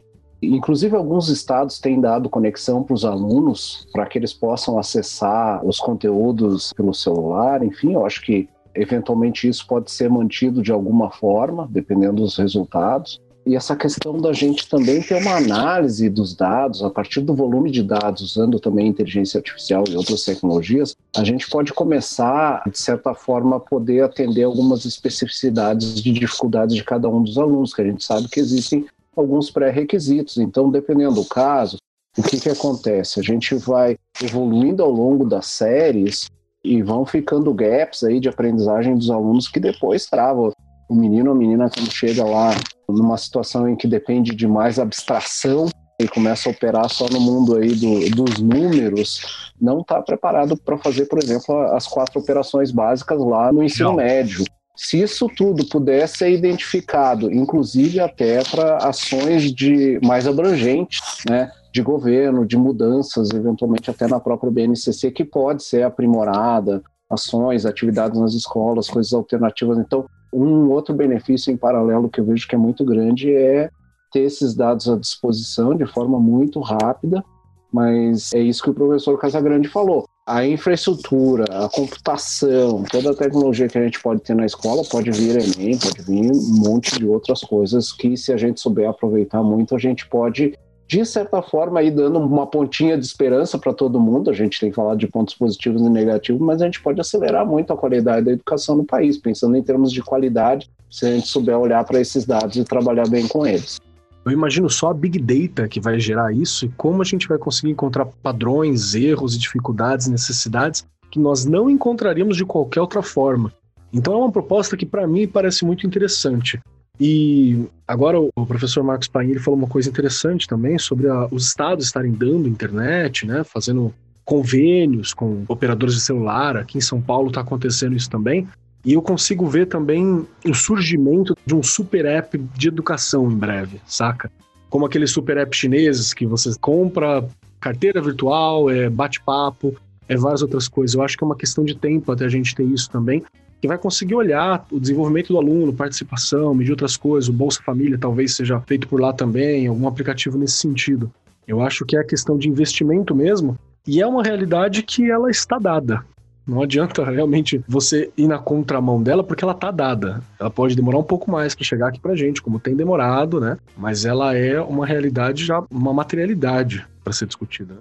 S3: Inclusive, alguns estados têm dado conexão para os alunos para que eles possam acessar os conteúdos pelo celular. Enfim, eu acho que eventualmente isso pode ser mantido de alguma forma, dependendo dos resultados. E essa questão da gente também ter uma análise dos dados, a partir do volume de dados, usando também inteligência artificial e outras tecnologias, a gente pode começar, de certa forma, a poder atender algumas especificidades de dificuldades de cada um dos alunos, que a gente sabe que existem alguns pré-requisitos. Então, dependendo do caso, o que, que acontece? A gente vai evoluindo ao longo das séries e vão ficando gaps aí de aprendizagem dos alunos que depois travam. O menino ou a menina, quando chega lá numa situação em que depende de mais abstração e começa a operar só no mundo aí do, dos números, não está preparado para fazer, por exemplo, as quatro operações básicas lá no ensino não. médio. Se isso tudo pudesse ser identificado, inclusive até para ações de mais abrangentes, né, de governo, de mudanças, eventualmente até na própria BNCC, que pode ser aprimorada, ações, atividades nas escolas, coisas alternativas. Então, um outro benefício em paralelo que eu vejo que é muito grande é ter esses dados à disposição de forma muito rápida, mas é isso que o professor Casagrande falou a infraestrutura, a computação, toda a tecnologia que a gente pode ter na escola pode vir Enem, pode vir um monte de outras coisas que, se a gente souber aproveitar muito, a gente pode, de certa forma, ir dando uma pontinha de esperança para todo mundo. A gente tem falar de pontos positivos e negativos, mas a gente pode acelerar muito a qualidade da educação no país, pensando em termos de qualidade, se a gente souber olhar para esses dados e trabalhar bem com eles.
S1: Eu imagino só a Big Data que vai gerar isso e como a gente vai conseguir encontrar padrões, erros, dificuldades, necessidades que nós não encontraríamos de qualquer outra forma. Então é uma proposta que para mim parece muito interessante. E agora o professor Marcos Paim falou uma coisa interessante também sobre a, os estados estarem dando internet, né, fazendo convênios com operadores de celular. Aqui em São Paulo está acontecendo isso também. E eu consigo ver também o surgimento de um super app de educação em breve, saca? Como aqueles super apps chineses que você compra carteira virtual, é bate-papo, é várias outras coisas. Eu acho que é uma questão de tempo até a gente ter isso também, que vai conseguir olhar o desenvolvimento do aluno, participação, medir outras coisas, o Bolsa Família talvez seja feito por lá também, algum aplicativo nesse sentido. Eu acho que é a questão de investimento mesmo, e é uma realidade que ela está dada. Não adianta realmente você ir na contramão dela, porque ela tá dada. Ela pode demorar um pouco mais para chegar aqui pra gente, como tem demorado, né? Mas ela é uma realidade já, uma materialidade para ser discutida.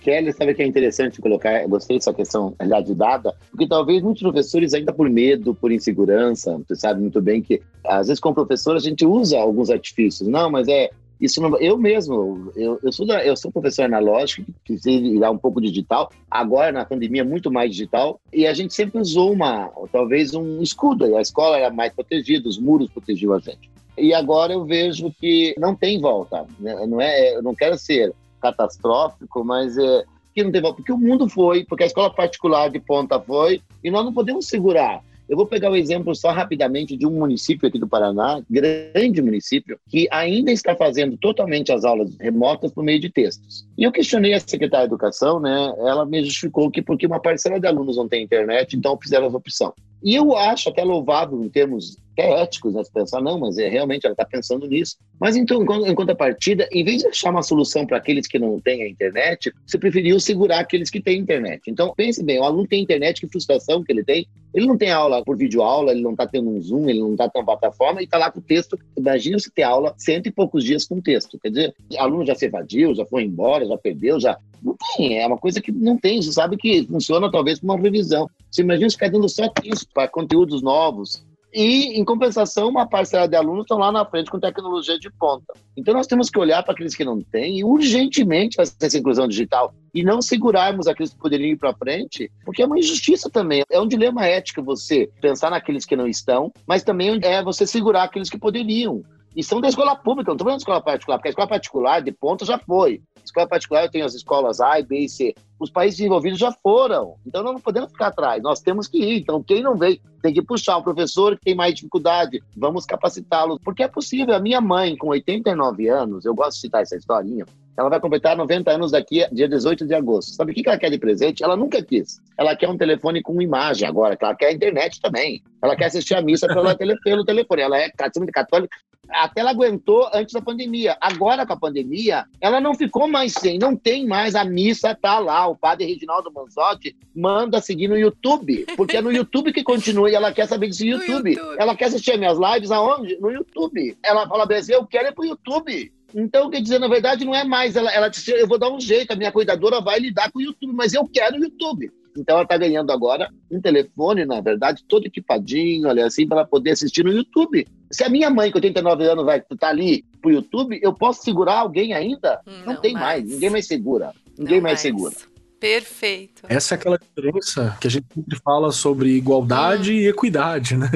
S4: Kelly, sabe que é interessante colocar, gostei dessa questão de dada, porque talvez muitos professores ainda por medo, por insegurança, você sabe muito bem que às vezes como professor a gente usa alguns artifícios, não, mas é Isso não, eu mesmo, eu, eu, sou eu sou professor analógico, que virar um pouco digital, agora na pandemia muito mais digital, e a gente sempre usou uma, talvez um escudo, a escola era mais protegida, os muros protegiam a gente. E agora eu vejo que não tem volta, né? não é, eu não quero ser catastrófico, mas é, que não tem volta, porque o mundo foi, porque a escola particular de ponta foi, e nós não podemos segurar. Eu vou pegar o exemplo só rapidamente de um município aqui do Paraná, grande município, que ainda está fazendo totalmente as aulas remotas por meio de textos. E eu questionei a secretária de Educação, né? Ela me justificou que porque uma parcela de alunos não tem internet, então fizeram essa opção. E eu acho até louvável em termos é éticos, né? pensar, não, mas é realmente ela está pensando nisso. Mas então, em contrapartida, em vez de achar uma solução para aqueles que não têm a internet, você preferiu segurar aqueles que têm internet. Então, pense bem, o aluno tem internet, que frustração que ele tem. Ele não tem aula por videoaula, ele não está tendo um Zoom, ele não está tendo uma plataforma e está lá com o texto. Imagina se ter aula cento e poucos dias com texto. Quer dizer, aluno já se evadiu, já foi embora, já perdeu, já. Não tem, é uma coisa que não tem. Você sabe que funciona talvez com uma revisão. Você imagina ficar dando só isso para conteúdos novos, e, em compensação, uma parcela de alunos estão lá na frente com tecnologia de ponta. Então, nós temos que olhar para aqueles que não têm e urgentemente fazer essa inclusão digital e não segurarmos aqueles que poderiam ir para frente, porque é uma injustiça também. É um dilema ético você pensar naqueles que não estão, mas também é você segurar aqueles que poderiam. E são da escola pública, não estou falando de escola particular, porque a escola particular de ponta já foi. Escola particular tenho as escolas A, B e C. Os países desenvolvidos já foram. Então nós não podemos ficar atrás, nós temos que ir. Então quem não veio tem que puxar o professor que tem mais dificuldade, vamos capacitá-lo. Porque é possível. A minha mãe, com 89 anos, eu gosto de citar essa historinha, ela vai completar 90 anos daqui, dia 18 de agosto. Sabe o que ela quer de presente? Ela nunca quis. Ela quer um telefone com imagem agora, ela quer a internet também. Ela quer assistir a missa pelo, *laughs* pelo telefone. Ela é católica, até ela aguentou antes da pandemia. Agora, com a pandemia, ela não ficou mais sem, não tem mais a missa, tá lá. O padre Reginaldo Manzotti manda seguir no YouTube, porque é no YouTube que continua e ela quer saber desse *laughs* YouTube. YouTube. Ela quer assistir minhas lives aonde? No YouTube. Ela fala bem assim, eu quero ir pro YouTube. Então, quer dizer, na verdade, não é mais. Ela, ela disse, eu vou dar um jeito, a minha cuidadora vai lidar com o YouTube, mas eu quero o YouTube. Então ela está ganhando agora um telefone, na verdade, todo equipadinho, olha assim, para poder assistir no YouTube. Se a minha mãe, com 89 anos, vai estar tá ali pro YouTube, eu posso segurar alguém ainda? Não, Não tem mais. mais. Ninguém mais segura. Ninguém mais, mais segura.
S2: Perfeito.
S1: Essa é aquela diferença que a gente sempre fala sobre igualdade hum. e equidade, né?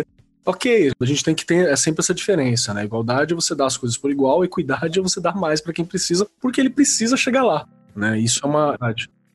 S1: Ok, a gente tem que ter é sempre essa diferença, né? Igualdade é você dá as coisas por igual, equidade é você dar mais para quem precisa, porque ele precisa chegar lá, né? Isso é uma.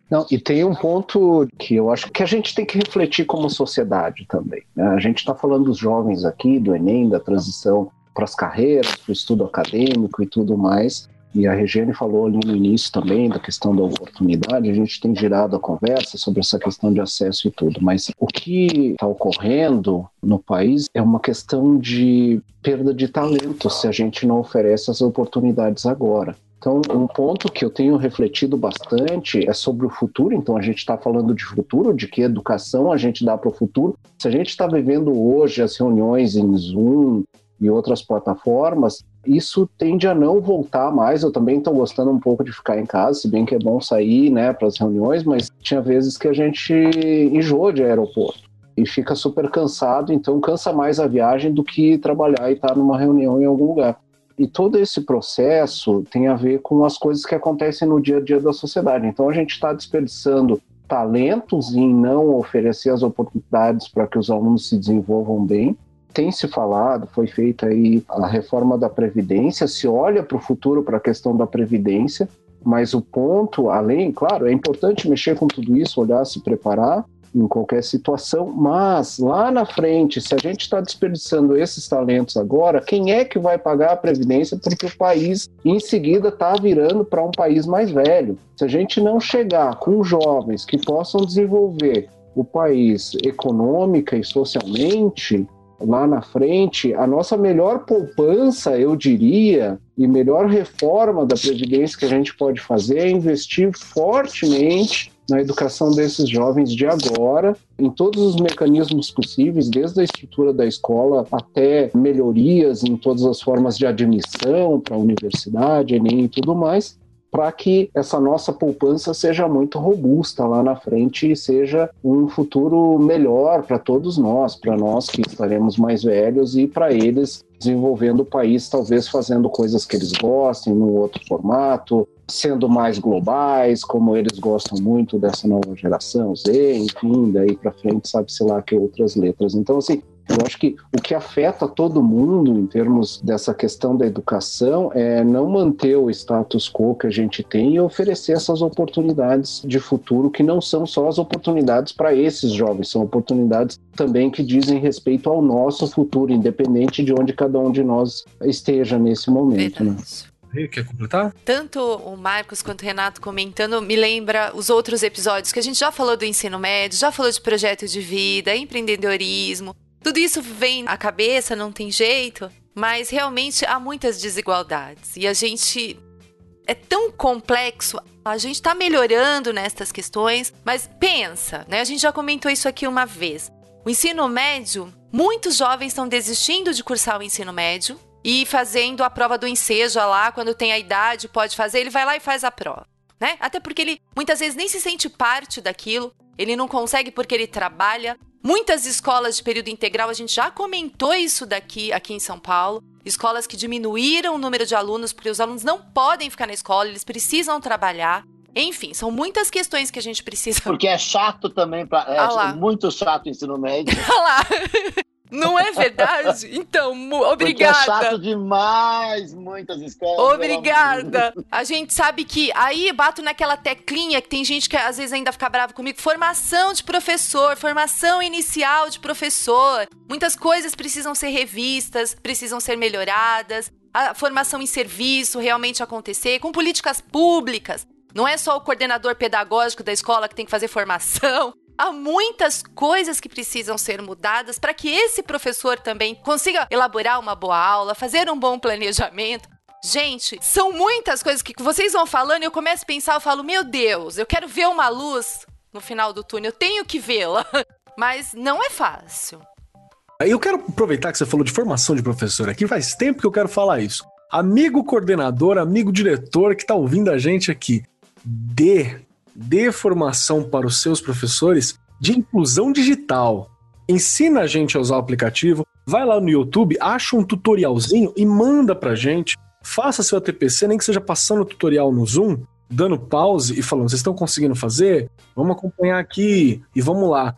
S3: Não, e tem um ponto que eu acho que a gente tem que refletir como sociedade também. Né? A gente está falando dos jovens aqui, do Enem, da transição para as carreiras, para o estudo acadêmico e tudo mais. E a Regiane falou ali no início também da questão da oportunidade, a gente tem girado a conversa sobre essa questão de acesso e tudo, mas o que está ocorrendo no país é uma questão de perda de talento se a gente não oferece as oportunidades agora. Então, um ponto que eu tenho refletido bastante é sobre o futuro. Então, a gente está falando de futuro, de que educação a gente dá para o futuro. Se a gente está vivendo hoje as reuniões em Zoom e outras plataformas, isso tende a não voltar mais. Eu também estou gostando um pouco de ficar em casa, se bem que é bom sair né, para as reuniões, mas tinha vezes que a gente enjoou de aeroporto e fica super cansado, então cansa mais a viagem do que trabalhar e estar tá numa reunião em algum lugar. E todo esse processo tem a ver com as coisas que acontecem no dia a dia da sociedade. Então a gente está desperdiçando talentos em não oferecer as oportunidades para que os alunos se desenvolvam bem. Tem se falado, foi feita aí a reforma da Previdência, se olha para o futuro para a questão da Previdência, mas o ponto, além, claro, é importante mexer com tudo isso, olhar, se preparar, em qualquer situação, mas lá na frente, se a gente está desperdiçando esses talentos agora, quem é que vai pagar a previdência? Porque o país em seguida está virando para um país mais velho. Se a gente não chegar com jovens que possam desenvolver o país econômica e socialmente, lá na frente, a nossa melhor poupança, eu diria, e melhor reforma da previdência que a gente pode fazer é investir fortemente na educação desses jovens de agora, em todos os mecanismos possíveis, desde a estrutura da escola até melhorias em todas as formas de admissão para a universidade, Enem e tudo mais, para que essa nossa poupança seja muito robusta lá na frente e seja um futuro melhor para todos nós, para nós que estaremos mais velhos e para eles desenvolvendo o país, talvez fazendo coisas que eles gostem, num outro formato, sendo mais globais, como eles gostam muito dessa nova geração Z, enfim, daí para frente sabe-se lá que outras letras. Então, assim, eu acho que o que afeta todo mundo em termos dessa questão da educação é não manter o status quo que a gente tem e oferecer essas oportunidades de futuro que não são só as oportunidades para esses jovens, são oportunidades também que dizem respeito ao nosso futuro, independente de onde cada um de nós esteja nesse momento. Né?
S1: Quer completar?
S2: Tanto o Marcos quanto o Renato comentando me lembra os outros episódios que a gente já falou do ensino médio, já falou de projeto de vida, empreendedorismo, tudo isso vem à cabeça, não tem jeito, mas realmente há muitas desigualdades. E a gente é tão complexo. A gente está melhorando nestas questões, mas pensa, né? A gente já comentou isso aqui uma vez. O ensino médio, muitos jovens estão desistindo de cursar o ensino médio e fazendo a prova do ensejo lá, quando tem a idade, pode fazer, ele vai lá e faz a prova, né? Até porque ele muitas vezes nem se sente parte daquilo, ele não consegue porque ele trabalha, Muitas escolas de período integral, a gente já comentou isso daqui aqui em São Paulo. Escolas que diminuíram o número de alunos, porque os alunos não podem ficar na escola, eles precisam trabalhar. Enfim, são muitas questões que a gente precisa.
S4: Porque é chato também, pra, é ah muito chato o ensino médio.
S2: Ah lá. Não é verdade? Então, obrigada. Porque é
S4: chato demais, muitas escolas.
S2: Obrigada. A gente sabe que aí bato naquela teclinha que tem gente que às vezes ainda fica bravo comigo. Formação de professor, formação inicial de professor. Muitas coisas precisam ser revistas, precisam ser melhoradas. A formação em serviço realmente acontecer, com políticas públicas. Não é só o coordenador pedagógico da escola que tem que fazer formação há muitas coisas que precisam ser mudadas para que esse professor também consiga elaborar uma boa aula, fazer um bom planejamento. Gente, são muitas coisas que vocês vão falando e eu começo a pensar, eu falo, meu Deus, eu quero ver uma luz no final do túnel, eu tenho que vê-la. *laughs* Mas não é fácil.
S1: Eu quero aproveitar que você falou de formação de professor aqui, faz tempo que eu quero falar isso. Amigo coordenador, amigo diretor que está ouvindo a gente aqui, dê dê formação para os seus professores de inclusão digital. Ensina a gente a usar o aplicativo, vai lá no YouTube, acha um tutorialzinho e manda pra gente. Faça seu ATPC, nem que seja passando o tutorial no Zoom, dando pause e falando: vocês estão conseguindo fazer? Vamos acompanhar aqui e vamos lá.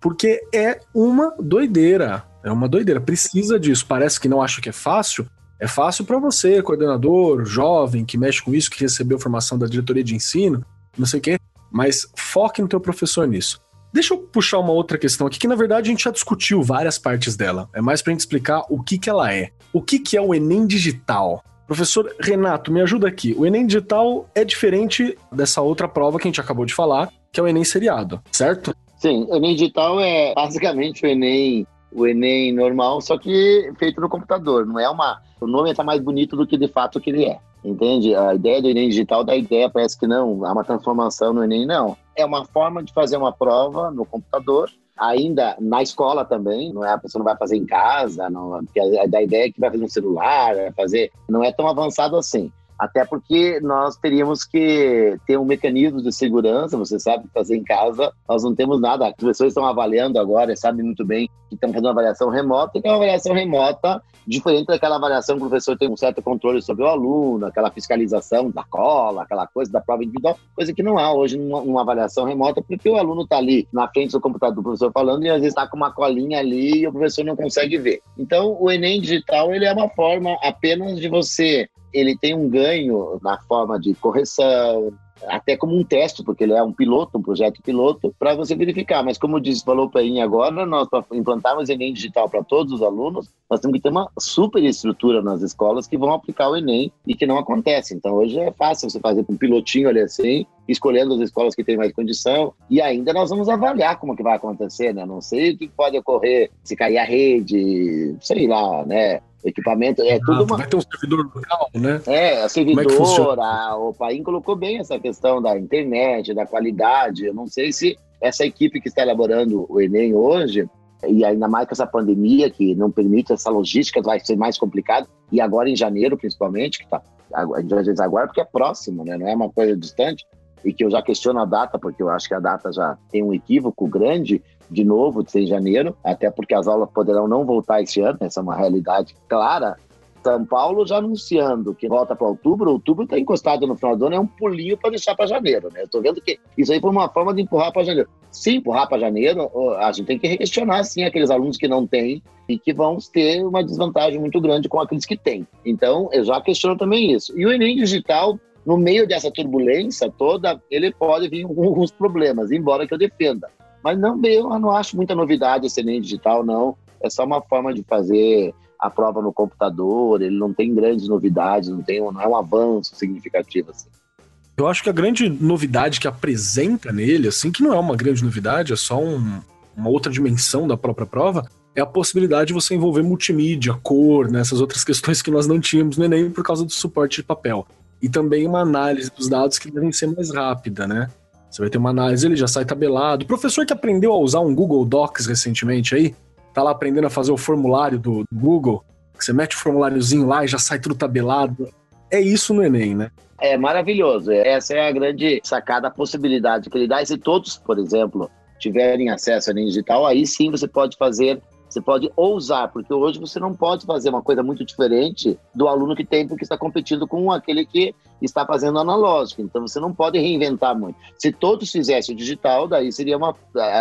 S1: Porque é uma doideira. É uma doideira. Precisa disso. Parece que não acha que é fácil. É fácil para você, coordenador, jovem, que mexe com isso, que recebeu formação da diretoria de ensino não sei o quê, mas foque no teu professor nisso. Deixa eu puxar uma outra questão aqui, que na verdade a gente já discutiu várias partes dela. É mais pra gente explicar o que, que ela é. O que, que é o Enem Digital? Professor Renato, me ajuda aqui. O Enem Digital é diferente dessa outra prova que a gente acabou de falar, que é o Enem Seriado, certo?
S4: Sim, o Enem Digital é basicamente o Enem, o Enem normal, só que feito no computador. Não é uma. O nome está mais bonito do que de fato que ele é. Entende? A ideia do Enem digital da ideia parece que não, há uma transformação no Enem, não. É uma forma de fazer uma prova no computador, ainda na escola também, não é a pessoa não vai fazer em casa, não, porque a, a ideia é que vai fazer no celular, vai fazer, não é tão avançado assim. Até porque nós teríamos que ter um mecanismo de segurança, você sabe, fazer em casa, nós não temos nada. As pessoas estão avaliando agora, sabem muito bem que estão fazendo uma avaliação remota, que é uma avaliação remota diferente daquela avaliação que o professor tem um certo controle sobre o aluno, aquela fiscalização da cola, aquela coisa da prova individual, coisa que não há hoje numa, numa avaliação remota, porque o aluno está ali na frente do computador do professor falando e às vezes está com uma colinha ali e o professor não consegue ver. Então, o Enem digital ele é uma forma apenas de você ele tem um ganho na forma de correção, até como um teste, porque ele é um piloto, um projeto piloto, para você verificar. Mas como disse, falou para mim agora, nós para implantarmos Enem digital para todos os alunos, nós temos que ter uma super estrutura nas escolas que vão aplicar o Enem e que não acontece. Então hoje é fácil você fazer com um pilotinho ali assim, escolhendo as escolas que têm mais condição e ainda nós vamos avaliar como que vai acontecer, né? Não sei o que pode ocorrer se cair a rede, sei lá, né? Equipamento, é tudo ah, uma...
S1: Vai ter um servidor local, né?
S4: É, a é servidora, é o Paim colocou bem essa questão da internet, da qualidade, eu não sei se essa equipe que está elaborando o Enem hoje, e ainda mais com essa pandemia que não permite essa logística, vai ser mais complicado, e agora em janeiro principalmente, que está a gente aguarda porque é próximo, né? Não é uma coisa distante e que eu já questiono a data, porque eu acho que a data já tem um equívoco grande, de novo, de ser janeiro, até porque as aulas poderão não voltar esse ano, essa é uma realidade clara, são Paulo já anunciando que volta para outubro, outubro está encostado no final do ano, é um pulinho para deixar para janeiro, né? Eu estou vendo que isso aí foi uma forma de empurrar para janeiro. Se empurrar para janeiro, a gente tem que questionar, sim, aqueles alunos que não têm e que vão ter uma desvantagem muito grande com aqueles que têm. Então, eu já questiono também isso. E o Enem Digital, no meio dessa turbulência toda, ele pode vir com alguns problemas, embora que eu defenda. Mas não, eu não acho muita novidade esse Enem Digital, não. É só uma forma de fazer a prova no computador, ele não tem grandes novidades, não, tem, não é um avanço significativo assim.
S1: Eu acho que a grande novidade que apresenta nele, assim, que não é uma grande novidade, é só um, uma outra dimensão da própria prova, é a possibilidade de você envolver multimídia, cor, né, essas outras questões que nós não tínhamos no Enem por causa do suporte de papel. E também uma análise dos dados que devem ser mais rápida, né? Você vai ter uma análise, ele já sai tabelado. O professor que aprendeu a usar um Google Docs recentemente aí, tá lá aprendendo a fazer o formulário do, do Google, você mete o formuláriozinho lá e já sai tudo tabelado. É isso no Enem, né?
S4: É maravilhoso. Essa é a grande sacada, a possibilidade que ele dá. E se todos, por exemplo, tiverem acesso ao Enem digital, aí sim você pode fazer, você pode ousar, porque hoje você não pode fazer uma coisa muito diferente do aluno que tem, porque está competindo com aquele que está fazendo analógico. Então você não pode reinventar muito. Se todos fizessem o digital, daí seria uma.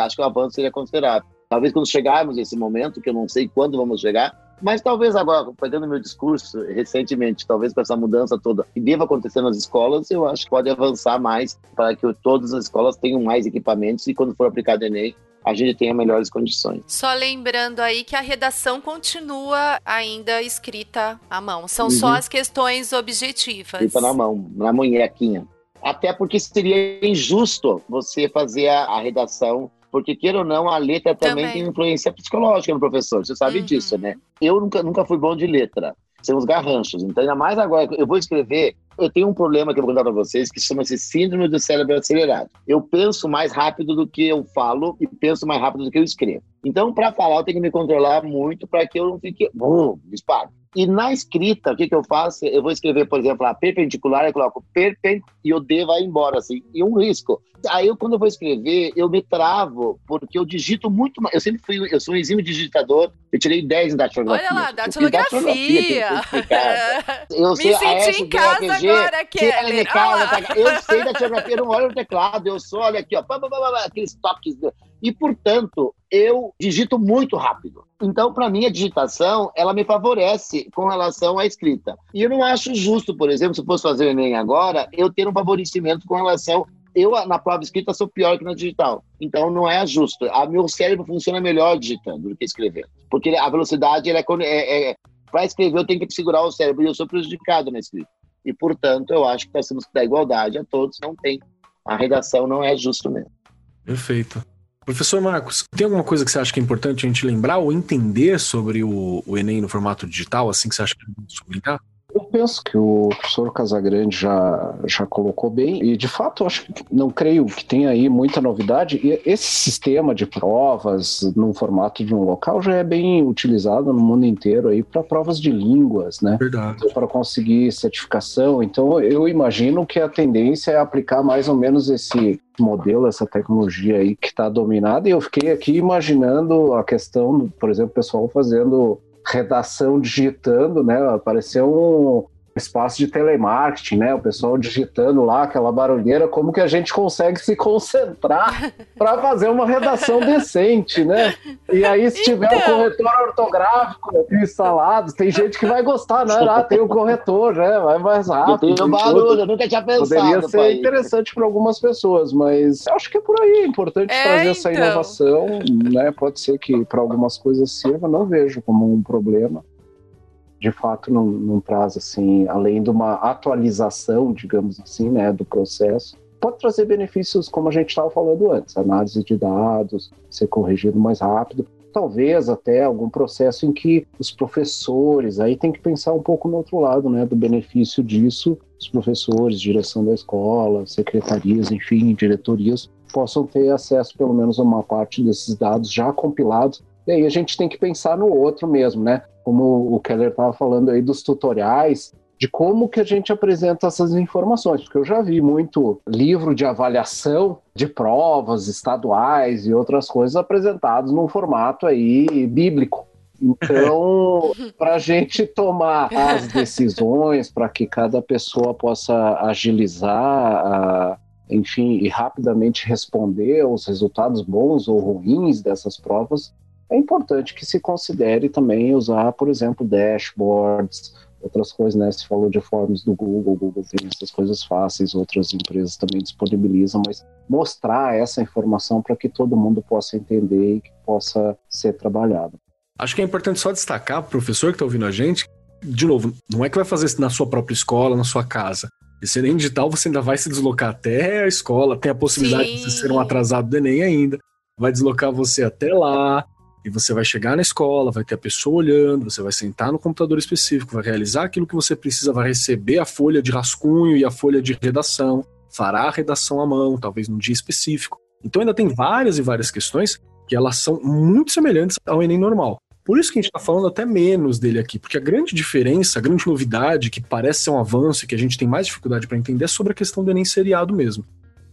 S4: Acho que o avanço seria considerável. Talvez quando chegarmos nesse momento, que eu não sei quando vamos chegar, mas talvez agora, pegando meu discurso recentemente, talvez com essa mudança toda que deva acontecer nas escolas, eu acho que pode avançar mais para que todas as escolas tenham mais equipamentos e quando for aplicado o Enem, a gente tenha melhores condições.
S2: Só lembrando aí que a redação continua ainda escrita à mão. São uhum. só as questões objetivas.
S4: Escrita na mão, na munhequinha. Até porque seria injusto você fazer a, a redação porque, queira ou não, a letra também, também. tem influência psicológica no professor, você sabe uhum. disso, né? Eu nunca, nunca fui bom de letra, são os garranchos. Então, ainda mais agora, eu vou escrever, eu tenho um problema que eu vou contar para vocês, que chama-se síndrome do cérebro acelerado. Eu penso mais rápido do que eu falo e penso mais rápido do que eu escrevo. Então, para falar, eu tenho que me controlar muito para que eu não fique, bum, disparo. E na escrita, o que, que eu faço? Eu vou escrever, por exemplo, a perpendicular, eu coloco perpendicular e o D vai embora, assim, e um risco. Aí, eu, quando eu vou escrever, eu me travo, porque eu digito muito mais. Eu sempre fui, eu sou um exímio digitador, eu tirei 10 *laughs* em datilografia.
S2: Olha lá, datilografia. *laughs*
S4: Eu sei, me senti em casa agora, Kelly. Eu sei datilografia, eu não olho no teclado, eu sou, olha aqui, ó, aqueles toques. E, portanto, eu digito muito rápido. Então, para mim, a digitação, ela me favorece com relação à escrita. E eu não acho justo, por exemplo, se eu fosse fazer o Enem agora, eu ter um favorecimento com relação eu na prova escrita sou pior que na digital. Então não é justo. A meu cérebro funciona melhor digitando do que escrevendo. Porque a velocidade é, é, é para escrever eu tenho que segurar o cérebro e eu sou prejudicado na escrita. E portanto eu acho que nós temos que dar igualdade a todos. Não tem. A redação não é justo mesmo.
S1: Perfeito. Professor Marcos, tem alguma coisa que você acha que é importante a gente lembrar ou entender sobre o, o Enem no formato digital, assim que você acha que é sublinhar?
S3: Eu penso que o professor Casagrande já, já colocou bem, e de fato acho que não creio que tenha aí muita novidade. E esse sistema de provas no formato de um local já é bem utilizado no mundo inteiro aí para provas de línguas, né?
S1: Verdade.
S3: Para conseguir certificação. Então eu imagino que a tendência é aplicar mais ou menos esse modelo, essa tecnologia aí que está dominada. E eu fiquei aqui imaginando a questão, por exemplo, o pessoal fazendo redação digitando, né? Apareceu um, espaço de telemarketing, né? O pessoal digitando lá aquela barulheira, como que a gente consegue se concentrar *laughs* para fazer uma redação decente, né? E aí, se tiver então... o corretor ortográfico instalado, tem gente que vai gostar, né? Ah, tem o corretor, né? Vai mais rápido.
S4: Tem o barulho, eu nunca tinha pensado.
S3: Poderia ser pai. interessante para algumas pessoas, mas acho que é por aí, é importante é, trazer essa então. inovação, né? Pode ser que para algumas coisas sirva, não vejo como um problema de fato não, traz assim, além de uma atualização, digamos assim, né, do processo, pode trazer benefícios como a gente estava falando antes, análise de dados, ser corrigido mais rápido, talvez até algum processo em que os professores aí tem que pensar um pouco no outro lado, né, do benefício disso, os professores, direção da escola, secretarias, enfim, diretorias possam ter acesso pelo menos a uma parte desses dados já compilados e aí a gente tem que pensar no outro mesmo, né? Como o Keller estava falando aí dos tutoriais, de como que a gente apresenta essas informações, porque eu já vi muito livro de avaliação de provas estaduais e outras coisas apresentados num formato aí bíblico. Então, *laughs* para a gente tomar as decisões, para que cada pessoa possa agilizar, enfim, e rapidamente responder aos resultados bons ou ruins dessas provas, é importante que se considere também usar, por exemplo, dashboards, outras coisas, né? Se falou de forms do Google, o Google tem essas coisas fáceis, outras empresas também disponibilizam, mas mostrar essa informação para que todo mundo possa entender e que possa ser trabalhado.
S1: Acho que é importante só destacar, o professor que está ouvindo a gente, de novo, não é que vai fazer isso na sua própria escola, na sua casa. Esse Enem digital você ainda vai se deslocar até a escola, tem a possibilidade Sim. de você ser um atrasado do Enem ainda, vai deslocar você até lá, e você vai chegar na escola, vai ter a pessoa olhando, você vai sentar no computador específico, vai realizar aquilo que você precisa, vai receber a folha de rascunho e a folha de redação, fará a redação à mão, talvez num dia específico. Então ainda tem várias e várias questões que elas são muito semelhantes ao Enem normal. Por isso que a gente está falando até menos dele aqui, porque a grande diferença, a grande novidade, que parece ser um avanço e que a gente tem mais dificuldade para entender, é sobre a questão do Enem seriado mesmo.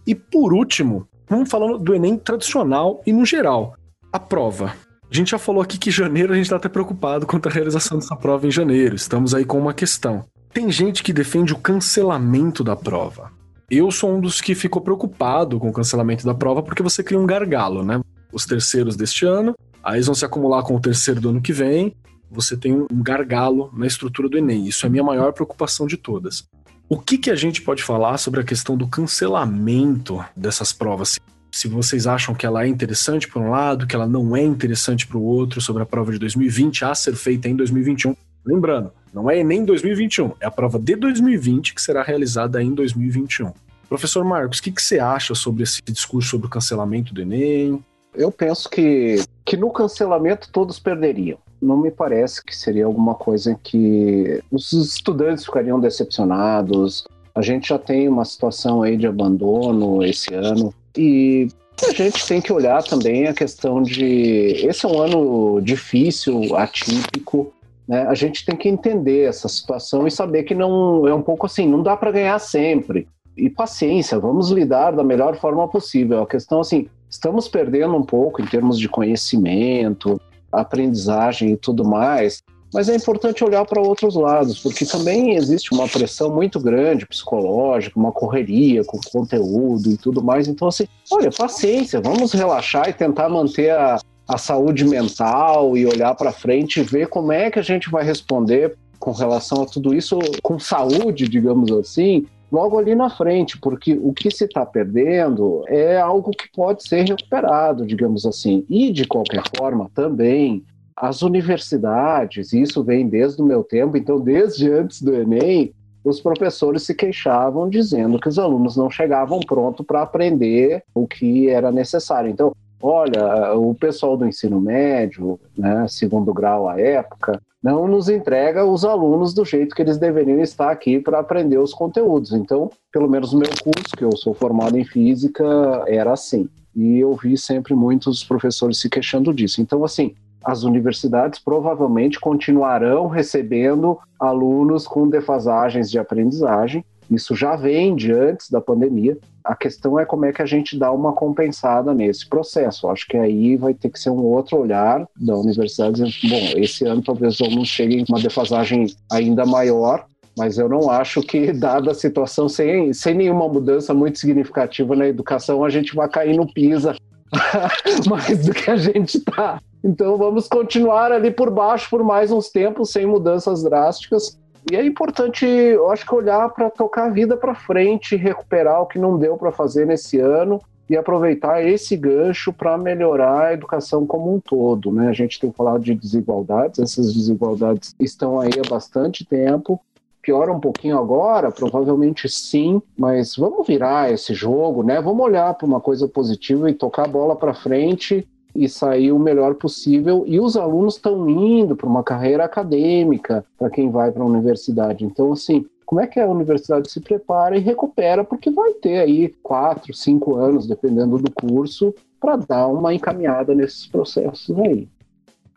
S1: E por último, vamos falando do Enem tradicional e no geral. A prova. A gente já falou aqui que janeiro a gente está até preocupado quanto à realização dessa prova em janeiro. Estamos aí com uma questão. Tem gente que defende o cancelamento da prova. Eu sou um dos que ficou preocupado com o cancelamento da prova porque você cria um gargalo, né? Os terceiros deste ano, aí eles vão se acumular com o terceiro do ano que vem. Você tem um gargalo na estrutura do Enem. Isso é a minha maior preocupação de todas. O que, que a gente pode falar sobre a questão do cancelamento dessas provas? Se vocês acham que ela é interessante por um lado, que ela não é interessante para o outro, sobre a prova de 2020 a ser feita em 2021. Lembrando, não é nem 2021, é a prova de 2020 que será realizada em 2021. Professor Marcos, o que, que você acha sobre esse discurso sobre o cancelamento do Enem?
S3: Eu penso que, que no cancelamento todos perderiam. Não me parece que seria alguma coisa que os estudantes ficariam decepcionados. A gente já tem uma situação aí de abandono esse ano. E a gente tem que olhar também a questão de. Esse é um ano difícil, atípico. Né? A gente tem que entender essa situação e saber que não é um pouco assim, não dá para ganhar sempre. E paciência, vamos lidar da melhor forma possível. A questão assim, estamos perdendo um pouco em termos de conhecimento, aprendizagem e tudo mais, mas é importante olhar para outros lados, porque também existe uma pressão muito grande psicológica, uma correria com conteúdo e tudo mais. Então, assim, olha, paciência, vamos relaxar e tentar manter a, a saúde mental e olhar para frente e ver como é que a gente vai responder com relação a tudo isso com saúde, digamos assim, logo ali na frente, porque o que se está perdendo é algo que pode ser recuperado, digamos assim. E, de qualquer forma, também as universidades, isso vem desde o meu tempo, então desde antes do Enem, os professores se queixavam dizendo que os alunos não chegavam pronto para aprender o que era necessário. Então, olha, o pessoal do ensino médio, né, segundo grau à época, não nos entrega os alunos do jeito que eles deveriam estar aqui para aprender os conteúdos. Então, pelo menos no meu curso, que eu sou formado em física, era assim. E eu vi sempre muitos professores se queixando disso. Então, assim, as universidades provavelmente continuarão recebendo alunos com defasagens de aprendizagem. Isso já vem de antes da pandemia. A questão é como é que a gente dá uma compensada nesse processo. Acho que aí vai ter que ser um outro olhar da universidade. Bom, esse ano talvez alunos cheguem com uma defasagem ainda maior, mas eu não acho que, *laughs* dada a situação, sem, sem nenhuma mudança muito significativa na educação, a gente vai cair no PISA *laughs* mais do que a gente está. Então vamos continuar ali por baixo por mais uns tempos, sem mudanças drásticas. E é importante, eu acho que olhar para tocar a vida para frente, recuperar o que não deu para fazer nesse ano e aproveitar esse gancho para melhorar a educação como um todo. Né? A gente tem falado de desigualdades, essas desigualdades estão aí há bastante tempo. Piora um pouquinho agora, provavelmente sim, mas vamos virar esse jogo, né? Vamos olhar para uma coisa positiva e tocar a bola para frente e sair o melhor possível. E os alunos estão indo para uma carreira acadêmica, para quem vai para a universidade. Então, assim, como é que a universidade se prepara e recupera, porque vai ter aí quatro, cinco anos, dependendo do curso, para dar uma encaminhada nesses processos aí.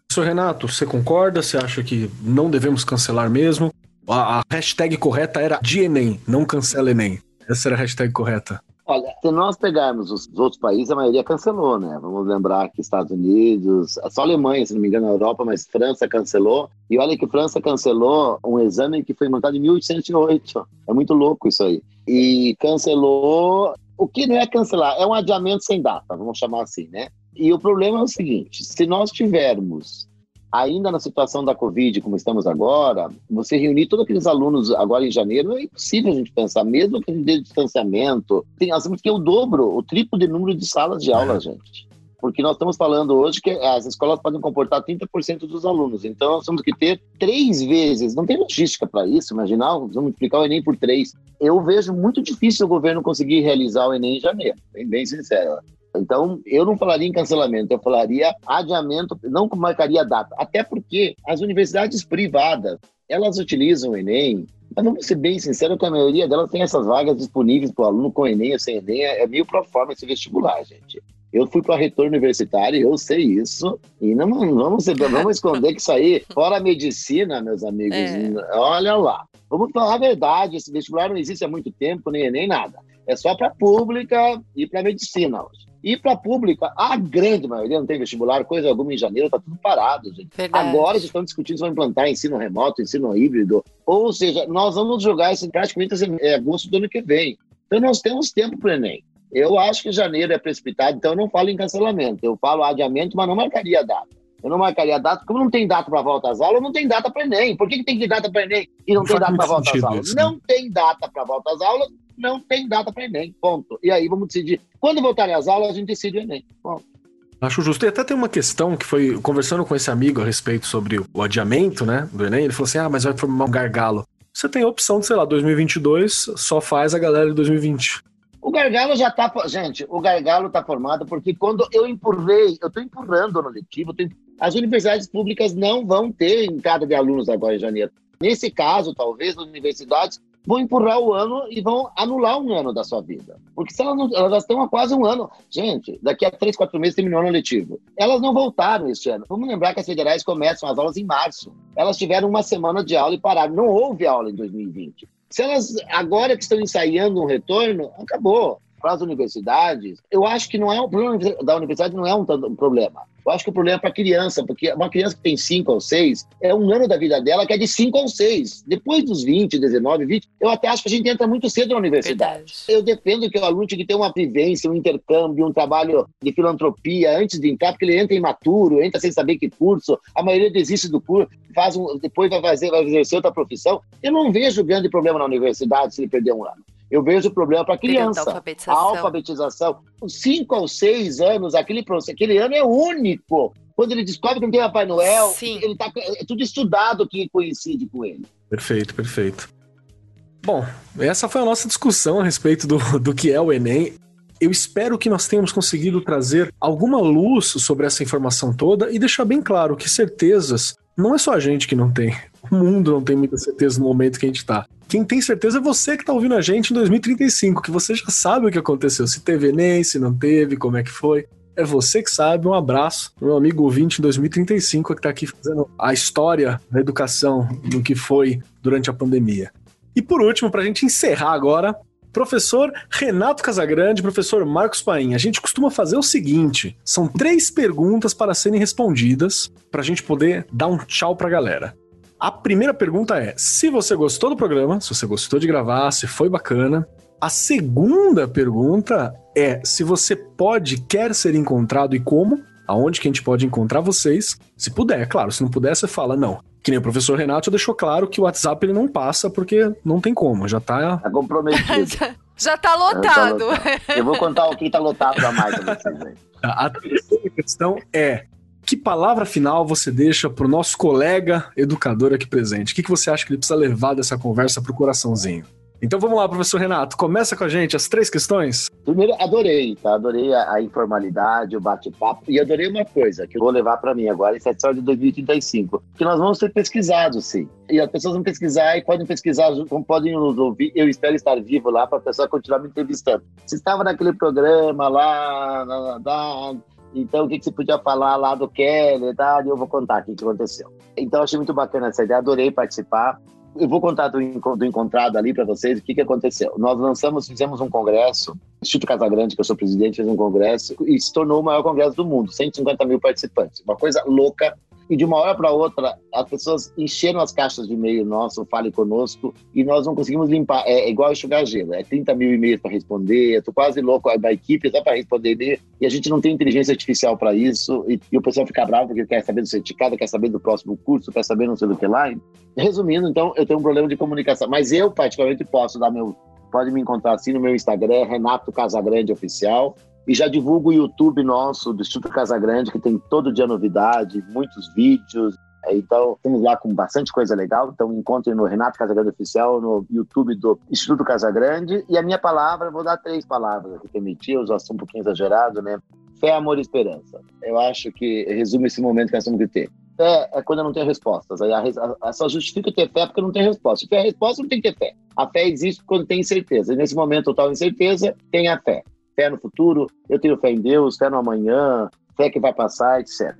S1: Professor Renato, você concorda? Você acha que não devemos cancelar mesmo? A, hashtag correta era de Enem, não cancela Enem. Essa era a hashtag correta.
S4: Olha, se nós pegarmos os outros países, a maioria cancelou, né? Vamos lembrar que Estados Unidos, só Alemanha, se não me engano, na Europa, mas França cancelou. E olha que França cancelou um exame que foi montado em 1808. É muito louco isso aí. E cancelou. O que não é cancelar? É um adiamento sem data, vamos chamar assim, né? E o problema é o seguinte: se nós tivermos ainda na situação da Covid, como estamos agora, você reunir todos aqueles alunos agora em janeiro, é impossível a gente pensar, mesmo que a gente dê distanciamento. Tem, nós temos que ter o dobro, o triplo de número de salas de aula, gente. Porque nós estamos falando hoje que as escolas podem comportar 30% dos alunos. Então, nós temos que ter três vezes. Não tem logística para isso, imaginar, vamos multiplicar o Enem por três. Eu vejo muito difícil o governo conseguir realizar o Enem em janeiro, bem, bem sincero. Então, eu não falaria em cancelamento, eu falaria adiamento, não marcaria data. Até porque as universidades privadas, elas utilizam o Enem, mas vamos ser bem sinceros que a maioria delas tem essas vagas disponíveis para o aluno com Enem ou sem Enem, é meio pro forma esse vestibular, gente. Eu fui para retorno universitário, eu sei isso, e não, não vamos, vamos esconder que isso aí, fora a medicina, meus amigos, é. olha lá. Vamos falar a verdade, esse vestibular não existe há muito tempo, nem, nem nada. É só para pública e para medicina hoje. E para a pública, a grande maioria não tem vestibular, coisa alguma em janeiro, está tudo parado, gente. Verdade. Agora eles estão discutindo se vão implantar ensino remoto, ensino híbrido. Ou seja, nós vamos jogar isso praticamente em é, agosto do ano que vem. Então nós temos tempo para o Enem. Eu acho que janeiro é precipitado, então eu não falo em cancelamento. Eu falo adiamento, mas não marcaria a data. Eu não marcaria a data, como não tem data para volta às aulas, não tem data para Enem. Por que, que tem que ter data para Enem e não, não tem data para volta às aulas? Isso, né? Não tem data para volta às aulas, não tem data para Enem. Ponto. E aí vamos decidir. Quando voltarem as aulas, a gente decide o Enem. Ponto.
S1: Acho justo. E até tem uma questão que foi conversando com esse amigo a respeito sobre o adiamento, né, do Enem. Ele falou assim: ah, mas vai formar um gargalo. Você tem a opção de, sei lá, 2022, só faz a galera de 2020.
S4: O gargalo já tá. Gente, o gargalo tá formado porque quando eu empurrei, eu tô empurrando no letivo, tô... as universidades públicas não vão ter entrada de alunos agora em janeiro. Nesse caso, talvez, as universidades vão empurrar o ano e vão anular um ano da sua vida. Porque se elas, não, elas estão há quase um ano. Gente, daqui a três, quatro meses terminou o ano letivo. Elas não voltaram este ano. Vamos lembrar que as federais começam as aulas em março. Elas tiveram uma semana de aula e pararam. Não houve aula em 2020. Se elas, agora que estão ensaiando um retorno, acabou para as universidades, eu acho que não é um problema da universidade, não é um, um problema. Eu acho que o problema é para a criança, porque uma criança que tem 5 ou 6, é um ano da vida dela que é de 5 ou 6. Depois dos 20, 19, 20, eu até acho que a gente entra muito cedo na universidade. Verdade. Eu defendo que o aluno tinha que ter uma vivência, um intercâmbio, um trabalho de filantropia antes de entrar, porque ele entra imaturo, entra sem saber que curso, a maioria desiste do curso, faz um, depois vai fazer, vai exercer outra profissão. Eu não vejo grande problema na universidade se ele perder um ano. Eu vejo o problema para a criança. Alfabetização. A alfabetização. Cinco ou seis anos, aquele, aquele ano é único. Quando ele descobre que não tem Papai Noel, Sim. ele tá, é tudo estudado que coincide com ele.
S1: Perfeito, perfeito. Bom, essa foi a nossa discussão a respeito do, do que é o Enem. Eu espero que nós tenhamos conseguido trazer alguma luz sobre essa informação toda e deixar bem claro que certezas não é só a gente que não tem. O mundo não tem muita certeza no momento que a gente está. Quem tem certeza é você que está ouvindo a gente em 2035, que você já sabe o que aconteceu, se teve Enem, se não teve, como é que foi. É você que sabe. Um abraço meu amigo ouvinte em 2035 que está aqui fazendo a história da educação no que foi durante a pandemia. E por último, para a gente encerrar agora, Professor Renato Casagrande, professor Marcos Paim, a gente costuma fazer o seguinte: são três perguntas para serem respondidas, para a gente poder dar um tchau para a galera. A primeira pergunta é: se você gostou do programa, se você gostou de gravar, se foi bacana. A segunda pergunta é se você pode, quer ser encontrado e como, aonde que a gente pode encontrar vocês. Se puder, claro, se não puder, você fala não. Que nem o professor Renato deixou claro que o WhatsApp ele não passa porque não tem como, já tá.
S4: Tá comprometido. *laughs*
S2: já tá lotado. Já tá lotado.
S4: Eu vou contar o que tá lotado a mais pra vocês aí.
S1: A terceira questão é: que palavra final você deixa para o nosso colega educador aqui presente? O que, que você acha que ele precisa levar dessa conversa para o coraçãozinho? Então vamos lá, professor Renato, começa com a gente as três questões.
S4: Primeiro, adorei, tá? Adorei a, a informalidade, o bate-papo e adorei uma coisa que eu vou levar para mim agora, essa história de 2035, que nós vamos ser pesquisados, sim. E as pessoas vão pesquisar e podem pesquisar, podem nos ouvir. Eu espero estar vivo lá para a pessoa continuar me entrevistando. Você estava naquele programa lá, então, o que, que você podia falar lá do Keller, tá? E eu vou contar o que aconteceu. Então, achei muito bacana essa ideia, adorei participar. Eu vou contar do, do encontrado ali para vocês o que, que aconteceu. Nós lançamos, fizemos um congresso, Instituto Casagrande, que eu sou presidente, fez um congresso e se tornou o maior congresso do mundo, 150 mil participantes. Uma coisa louca, e de uma hora para outra as pessoas encheram as caixas de e-mail nosso, fale conosco, e nós não conseguimos limpar. É, é igual enxugar gelo, é 30 mil e-mails para responder, eu tô quase louco da equipe só para responder e-mail, e a gente não tem inteligência artificial para isso, e, e, o pessoal fica bravo porque quer saber do certificado, quer saber do próximo curso, quer saber não sei do que lá. Resumindo, então, eu tenho um problema de comunicação, mas eu particularmente posso dar meu pode me encontrar assim no meu Instagram, Renato Casagrande Oficial. E já divulgo o YouTube nosso, do Instituto Casagrande, que tem todo dia novidade, muitos vídeos. Então, estamos lá com bastante coisa legal. Então, encontrem no Renato Casagrande Oficial, no YouTube do Instituto Casagrande. E a minha palavra, vou dar três palavras aqui, permitir, eu já sou um pouquinho exagerado, né? Fé, amor e esperança. Eu acho que resume esse momento que nós temos que ter. Fé é quando eu não tenho respostas. A, a, a, só justifica ter fé porque não tem resposta. Se tiver resposta, não tem que ter fé. A fé existe quando tem incerteza. E nesse momento total incerteza, tem a fé fé no futuro, eu tenho fé em Deus, fé no amanhã, fé que vai passar, etc.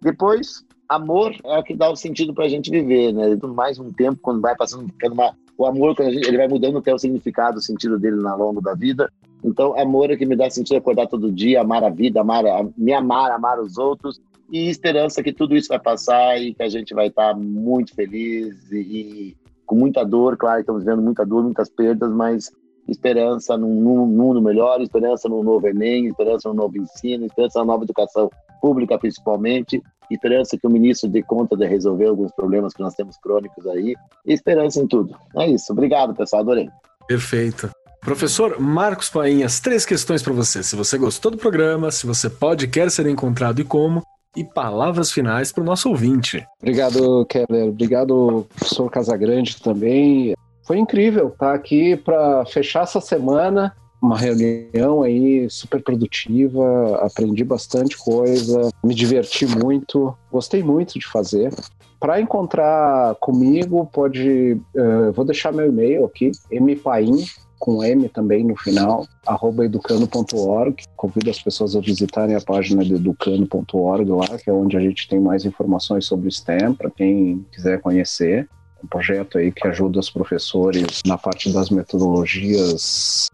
S4: Depois, amor é o que dá o sentido para a gente viver, né? Mais um tempo, quando vai passando, uma, o amor, quando gente, ele vai mudando até o significado, o sentido dele ao longo da vida. Então, amor é que me dá sentido acordar todo dia, amar a vida, amar, me amar, amar os outros e esperança que tudo isso vai passar e que a gente vai estar muito feliz e, e com muita dor, claro, estamos vendo muita dor, muitas perdas, mas esperança num, num mundo melhor, esperança no novo Enem, esperança no novo ensino, esperança na nova educação pública, principalmente, esperança que o ministro dê conta de resolver alguns problemas que nós temos crônicos aí, esperança em tudo. É isso. Obrigado, pessoal. Adorei.
S1: Perfeito. Professor Marcos Painhas, três questões para você. Se você gostou do programa, se você pode quer ser encontrado e como, e palavras finais para o nosso ouvinte.
S3: Obrigado, Keller. Obrigado, professor Casagrande também. Foi incrível estar aqui para fechar essa semana. Uma reunião aí super produtiva, aprendi bastante coisa, me diverti muito, gostei muito de fazer. Para encontrar comigo, pode. Uh, vou deixar meu e-mail aqui, mpaim, com M também no final, arroba educano.org. Convido as pessoas a visitarem a página do educano.org lá, que é onde a gente tem mais informações sobre o STEM, para quem quiser conhecer um projeto aí que ajuda os professores na parte das metodologias,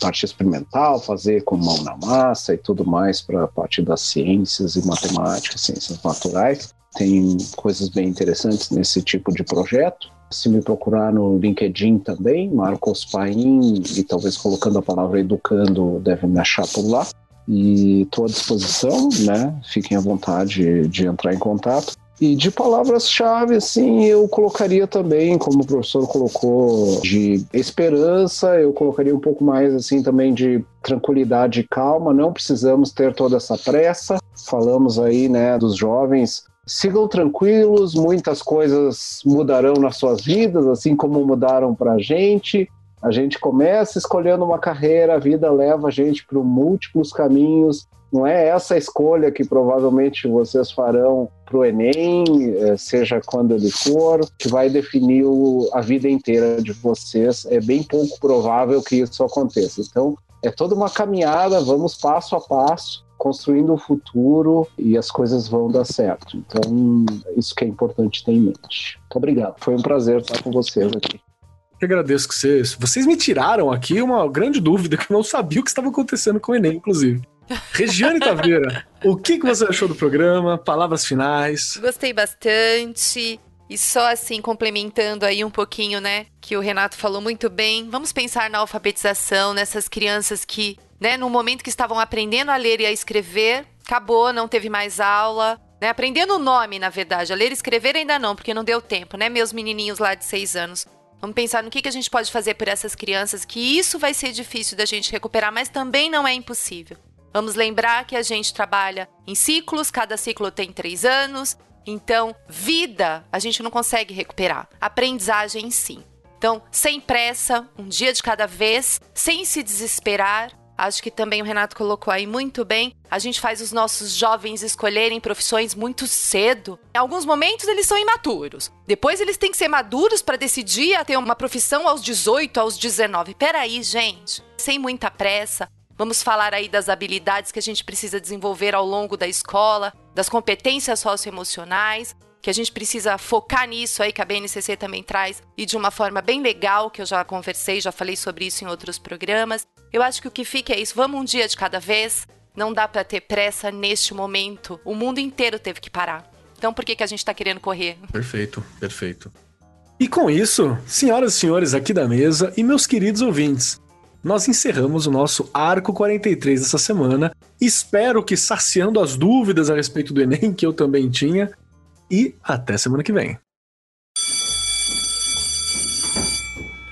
S3: parte experimental, fazer com mão na massa e tudo mais para a parte das ciências e matemática, ciências naturais. Tem coisas bem interessantes nesse tipo de projeto. Se me procurar no LinkedIn também, Marcos Paim, e talvez colocando a palavra educando, deve me achar por lá. E estou à disposição, né? Fiquem à vontade de entrar em contato. E de palavras-chave, assim, eu colocaria também, como o professor colocou, de esperança, eu colocaria um pouco mais, assim, também de tranquilidade e calma, não precisamos ter toda essa pressa. Falamos aí, né, dos jovens sigam tranquilos, muitas coisas mudarão nas suas vidas, assim como mudaram para a gente. A gente começa escolhendo uma carreira, a vida leva a gente para múltiplos caminhos. Não é essa escolha que provavelmente vocês farão para o Enem, é, seja quando ele for, que vai definir a vida inteira de vocês. É bem pouco provável que isso aconteça. Então, é toda uma caminhada, vamos passo a passo, construindo o futuro e as coisas vão dar certo. Então, isso que é importante ter em mente. Muito obrigado. Foi um prazer estar com vocês aqui.
S1: Eu agradeço que vocês. Vocês me tiraram aqui uma grande dúvida que eu não sabia o que estava acontecendo com o Enem, inclusive. Regiane Taveira, *laughs* o que, que você achou do programa? Palavras finais.
S2: Gostei bastante. E só assim, complementando aí um pouquinho, né, que o Renato falou muito bem, vamos pensar na alfabetização, nessas crianças que, né, no momento que estavam aprendendo a ler e a escrever, acabou, não teve mais aula, né, aprendendo o nome, na verdade, a ler e escrever ainda não, porque não deu tempo, né, meus menininhos lá de seis anos. Vamos pensar no que, que a gente pode fazer por essas crianças, que isso vai ser difícil da gente recuperar, mas também não é impossível. Vamos lembrar que a gente trabalha em ciclos, cada ciclo tem três anos, então vida a gente não consegue recuperar, aprendizagem sim. Então, sem pressa, um dia de cada vez, sem se desesperar, Acho que também o Renato colocou aí muito bem. A gente faz os nossos jovens escolherem profissões muito cedo. Em alguns momentos eles são imaturos. Depois eles têm que ser maduros para decidir a ter uma profissão aos 18, aos 19. Peraí, gente. Sem muita pressa. Vamos falar aí das habilidades que a gente precisa desenvolver ao longo da escola, das competências socioemocionais. que a gente precisa focar nisso aí, que a BNCC também traz, e de uma forma bem legal, que eu já conversei, já falei sobre isso em outros programas. Eu acho que o que fica é isso, vamos um dia de cada vez, não dá para ter pressa neste momento. O mundo inteiro teve que parar. Então por que, que a gente tá querendo correr?
S1: Perfeito, perfeito. E com isso, senhoras e senhores aqui da mesa e meus queridos ouvintes, nós encerramos o nosso Arco 43 dessa semana. Espero que saciando as dúvidas a respeito do Enem, que eu também tinha. E até semana que vem.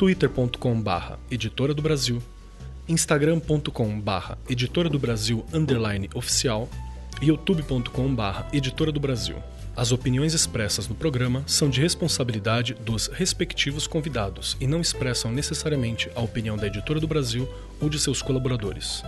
S1: twitter.com/barra Editora do Brasil, instagram.com/barra Editora do Brasil underline oficial e youtube.com/barra Editora do Brasil. As opiniões expressas no programa são de responsabilidade dos respectivos convidados e não expressam necessariamente a opinião da Editora do Brasil ou de seus colaboradores.